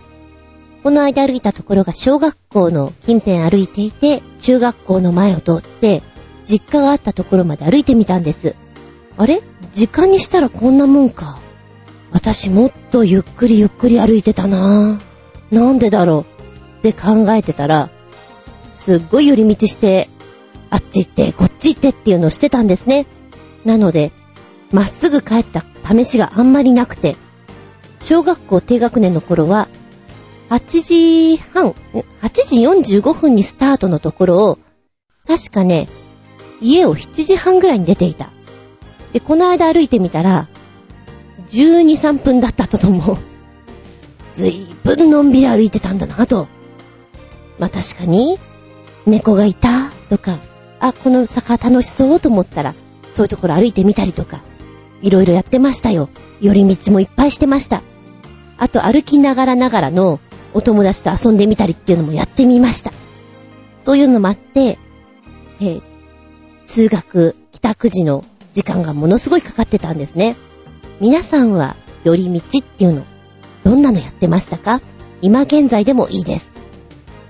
この間歩いたところが小学校の近辺歩いていて、中学校の前を通って、実家があったところまで歩いてみたんです。あれ？時間にしたらこんなもんか。私もっとゆっくりゆっくり歩いてたなぁ。なんでだろう？って考えてたら、すっごい寄り道して、あっち行って、こっち行ってっていうのをしてたんですね。なので、まっすぐ帰った試しがあんまりなくて、小学校低学年の頃は、8時半、8時45分にスタートのところを、確かね、家を7時半ぐらいに出ていた。で、この間歩いてみたら、12、3分だったと思う。ずいぶんのんびり歩いてたんだなと。まあ確かに、猫がいた？とか、あ、この坂楽しそう？と思ったら、そういうところ歩いてみたりとか、いろいろやってましたよ。寄り道もいっぱいしてました。あと歩きながらながらのお友達と遊んでみたりっていうのもやってみました。そういうのもあって、えー、通学、帰宅時の時間がものすごいかかってたんですね。皆さんは寄り道っていうの、どんなのやってましたか？今現在でもいいです。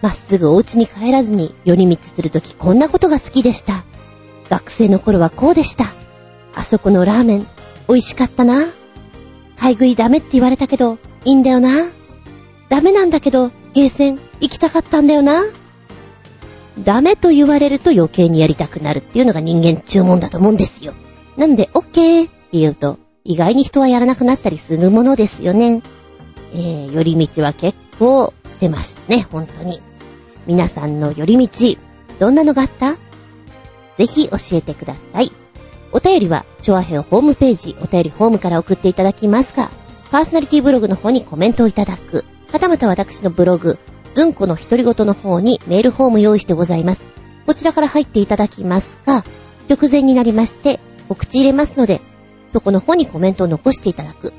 まっすぐお家に帰らずに寄り道するときこんなことが好きでした。学生の頃はこうでした。あそこのラーメン、美味しかったな。買い食いダメって言われたけど、いいんだよな。ダメなんだけど、ゲーセン行きたかったんだよな。ダメと言われると余計にやりたくなるっていうのが人間注文だと思うんですよ。なんで、オッケーって言うと、意外に人はやらなくなったりするものですよね。えー、寄り道は結構してましたね、本当に。皆さんの寄り道、どんなのがあった？ぜひ教えてください。お便りは、チョアヘオホームページ、お便りホームから送っていただきますが、パーソナリティブログの方にコメントをいただく、はたまた私のブログ、ズンコの独り言の方にメールフォーム用意してございます。こちらから入っていただきますが、直前になりまして、告知入れますので、そこの方にコメントを残していただく。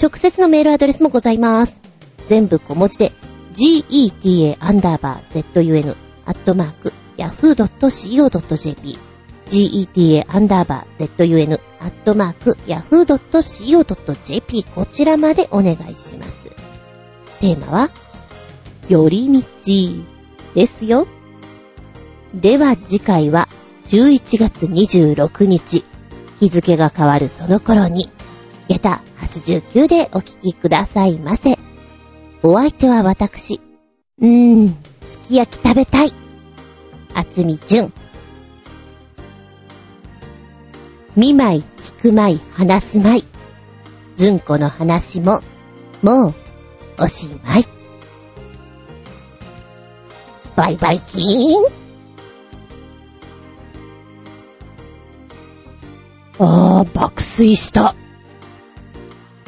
直接のメールアドレスもございます。全部小文字で、geta アンダーバー zun アットマーク yahoo.co.jp geta アンダーバー zun アットマーク yahoo.co.jp こちらまでお願いします。テーマは、寄り道ですよ。では次回は11月26日、日付が変わるその頃に、下駄89でお聞きくださいませ。お相手は私。うーん、すき焼き食べたい。あつみじゅん。見舞い、聞く舞い、話す舞い。ずんこの話も、もう、おしまい。バイバイキーン。ああ、爆睡した。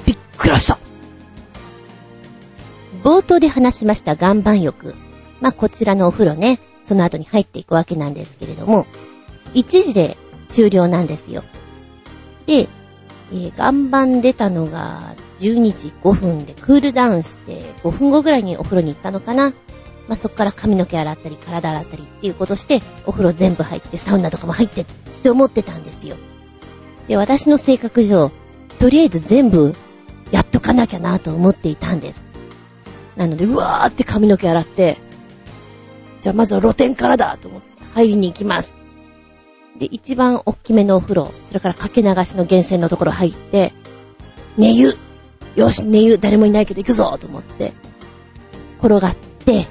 びっくらした。冒頭で話しました岩盤浴。まあ、こちらのお風呂ね、その後に入っていくわけなんですけれども、1時で終了なんですよ。で、えー、岩盤出たのが12時5分でクールダウンして5分後ぐらいにお風呂に行ったのかな。まあ、そっから髪の毛洗ったり、体洗ったりっていうことして、お風呂全部入って、サウナとかも入ってって思ってたんですよ。で、私の性格上、とりあえず全部やっとかなきゃなと思っていたんです。なので、うわーって髪の毛洗って、じゃあまずは露天からだと思って入りに行きます。で、一番大きめのお風呂、それからかけ流しの源泉のところ入って、寝湯よし、寝湯誰もいないけど行くぞと思って、転がって、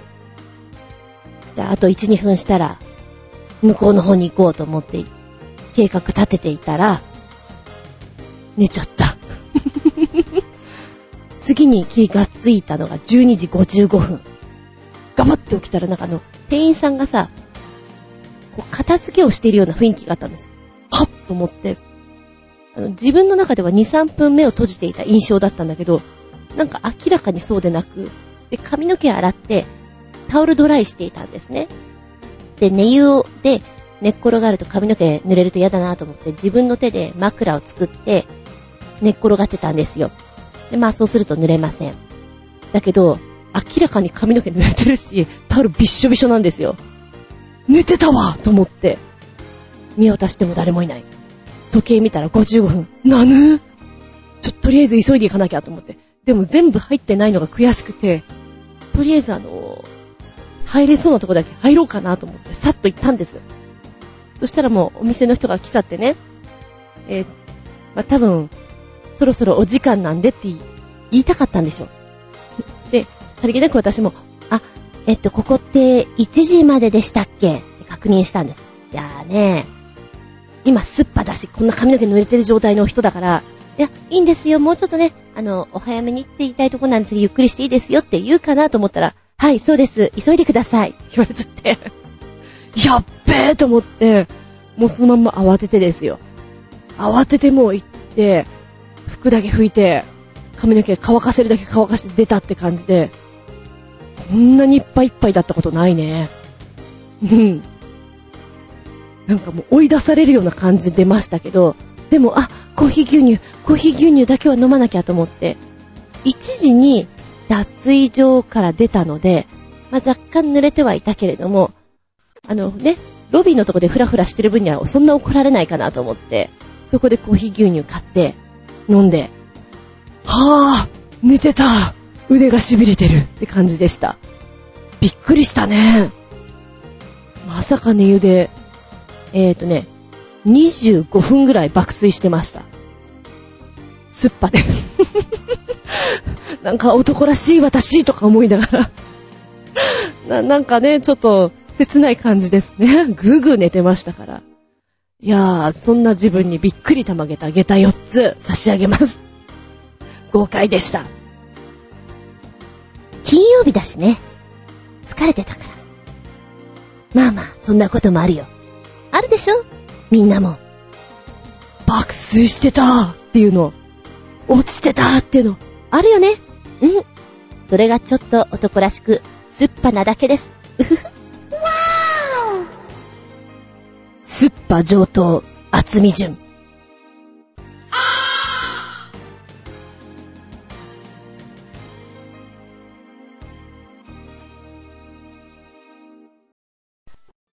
じゃああと1、2分したら、向こうの方に行こうと思って、計画立てていたら、寝ちゃった。次に気がついたのが12時55分。ガバって起きたらなんかあの、店員さんがさ、こう片付けをしているような雰囲気があったんです。はっと思って、あの自分の中では2、3分目を閉じていた印象だったんだけど、なんか明らかにそうでなく、で、髪の毛洗って、タオルドライしていたんですね。で、寝湯で寝っ転がると髪の毛濡れると嫌だなと思って、自分の手で枕を作って、寝っ転がってたんですよ。で、まあそうすると濡れません。だけど、明らかに髪の毛濡れてるし、タオルびっしょびしょなんですよ。寝てたわと思って、見渡しても誰もいない。時計見たら55分。なぬちょ、とりあえず急いで行かなきゃと思って。でも全部入ってないのが悔しくて、とりあえずあの、入れそうなとこだけ入ろうかなと思って、さっと行ったんです。そしたらもうお店の人が来ちゃってね、えー、まあ、多分、そろそろお時間なんでって言いたかったんでしょ。で、さりげなく私も、あ、えっと、ここって1時まででしたっけ？って確認したんです。いやーね、今すっぱだし、こんな髪の毛濡れてる状態の人だから、いや、いいんですよ、もうちょっとね、あの、お早めにって言いたいとこなんですゆっくりしていいですよって言うかなと思ったら、はい、そうです、急いでください。言われちゃって、やっべーと思って、もうそのまんま慌ててですよ。慌ててもう行って、服だけ拭いて、髪の毛乾かせるだけ乾かして出たって感じで、こんなにいっぱいいっぱいだったことないね。うん。なんかもう追い出されるような感じで出ましたけど、でも、あ、コーヒー牛乳、コーヒー牛乳だけは飲まなきゃと思って、1時に脱衣場から出たので、まあ、若干濡れてはいたけれども、あのね、ロビーのとこでフラフラしてる分にはそんな怒られないかなと思って、そこでコーヒー牛乳買って、飲んで、はぁ、寝てた腕が痺れてるって感じでした。びっくりしたね。まさか寝湯で、えーとね、25分ぐらい爆睡してました。すっぱで。なんか男らしい私とか思いながらな。なんかね、ちょっと切ない感じですね。ぐーぐー寝てましたから。いやー、そんな自分にびっくりたまげた下駄4つ差し上げます。豪快でした。金曜日だしね。疲れてたから。まあまあ、そんなこともあるよ。あるでしょ？みんなも。爆睡してたっていうの。落ちてたっていうの。あるよねうん。それがちょっと男らしく、すっぱなだけです。うふふ。すっぱ上等、厚み順。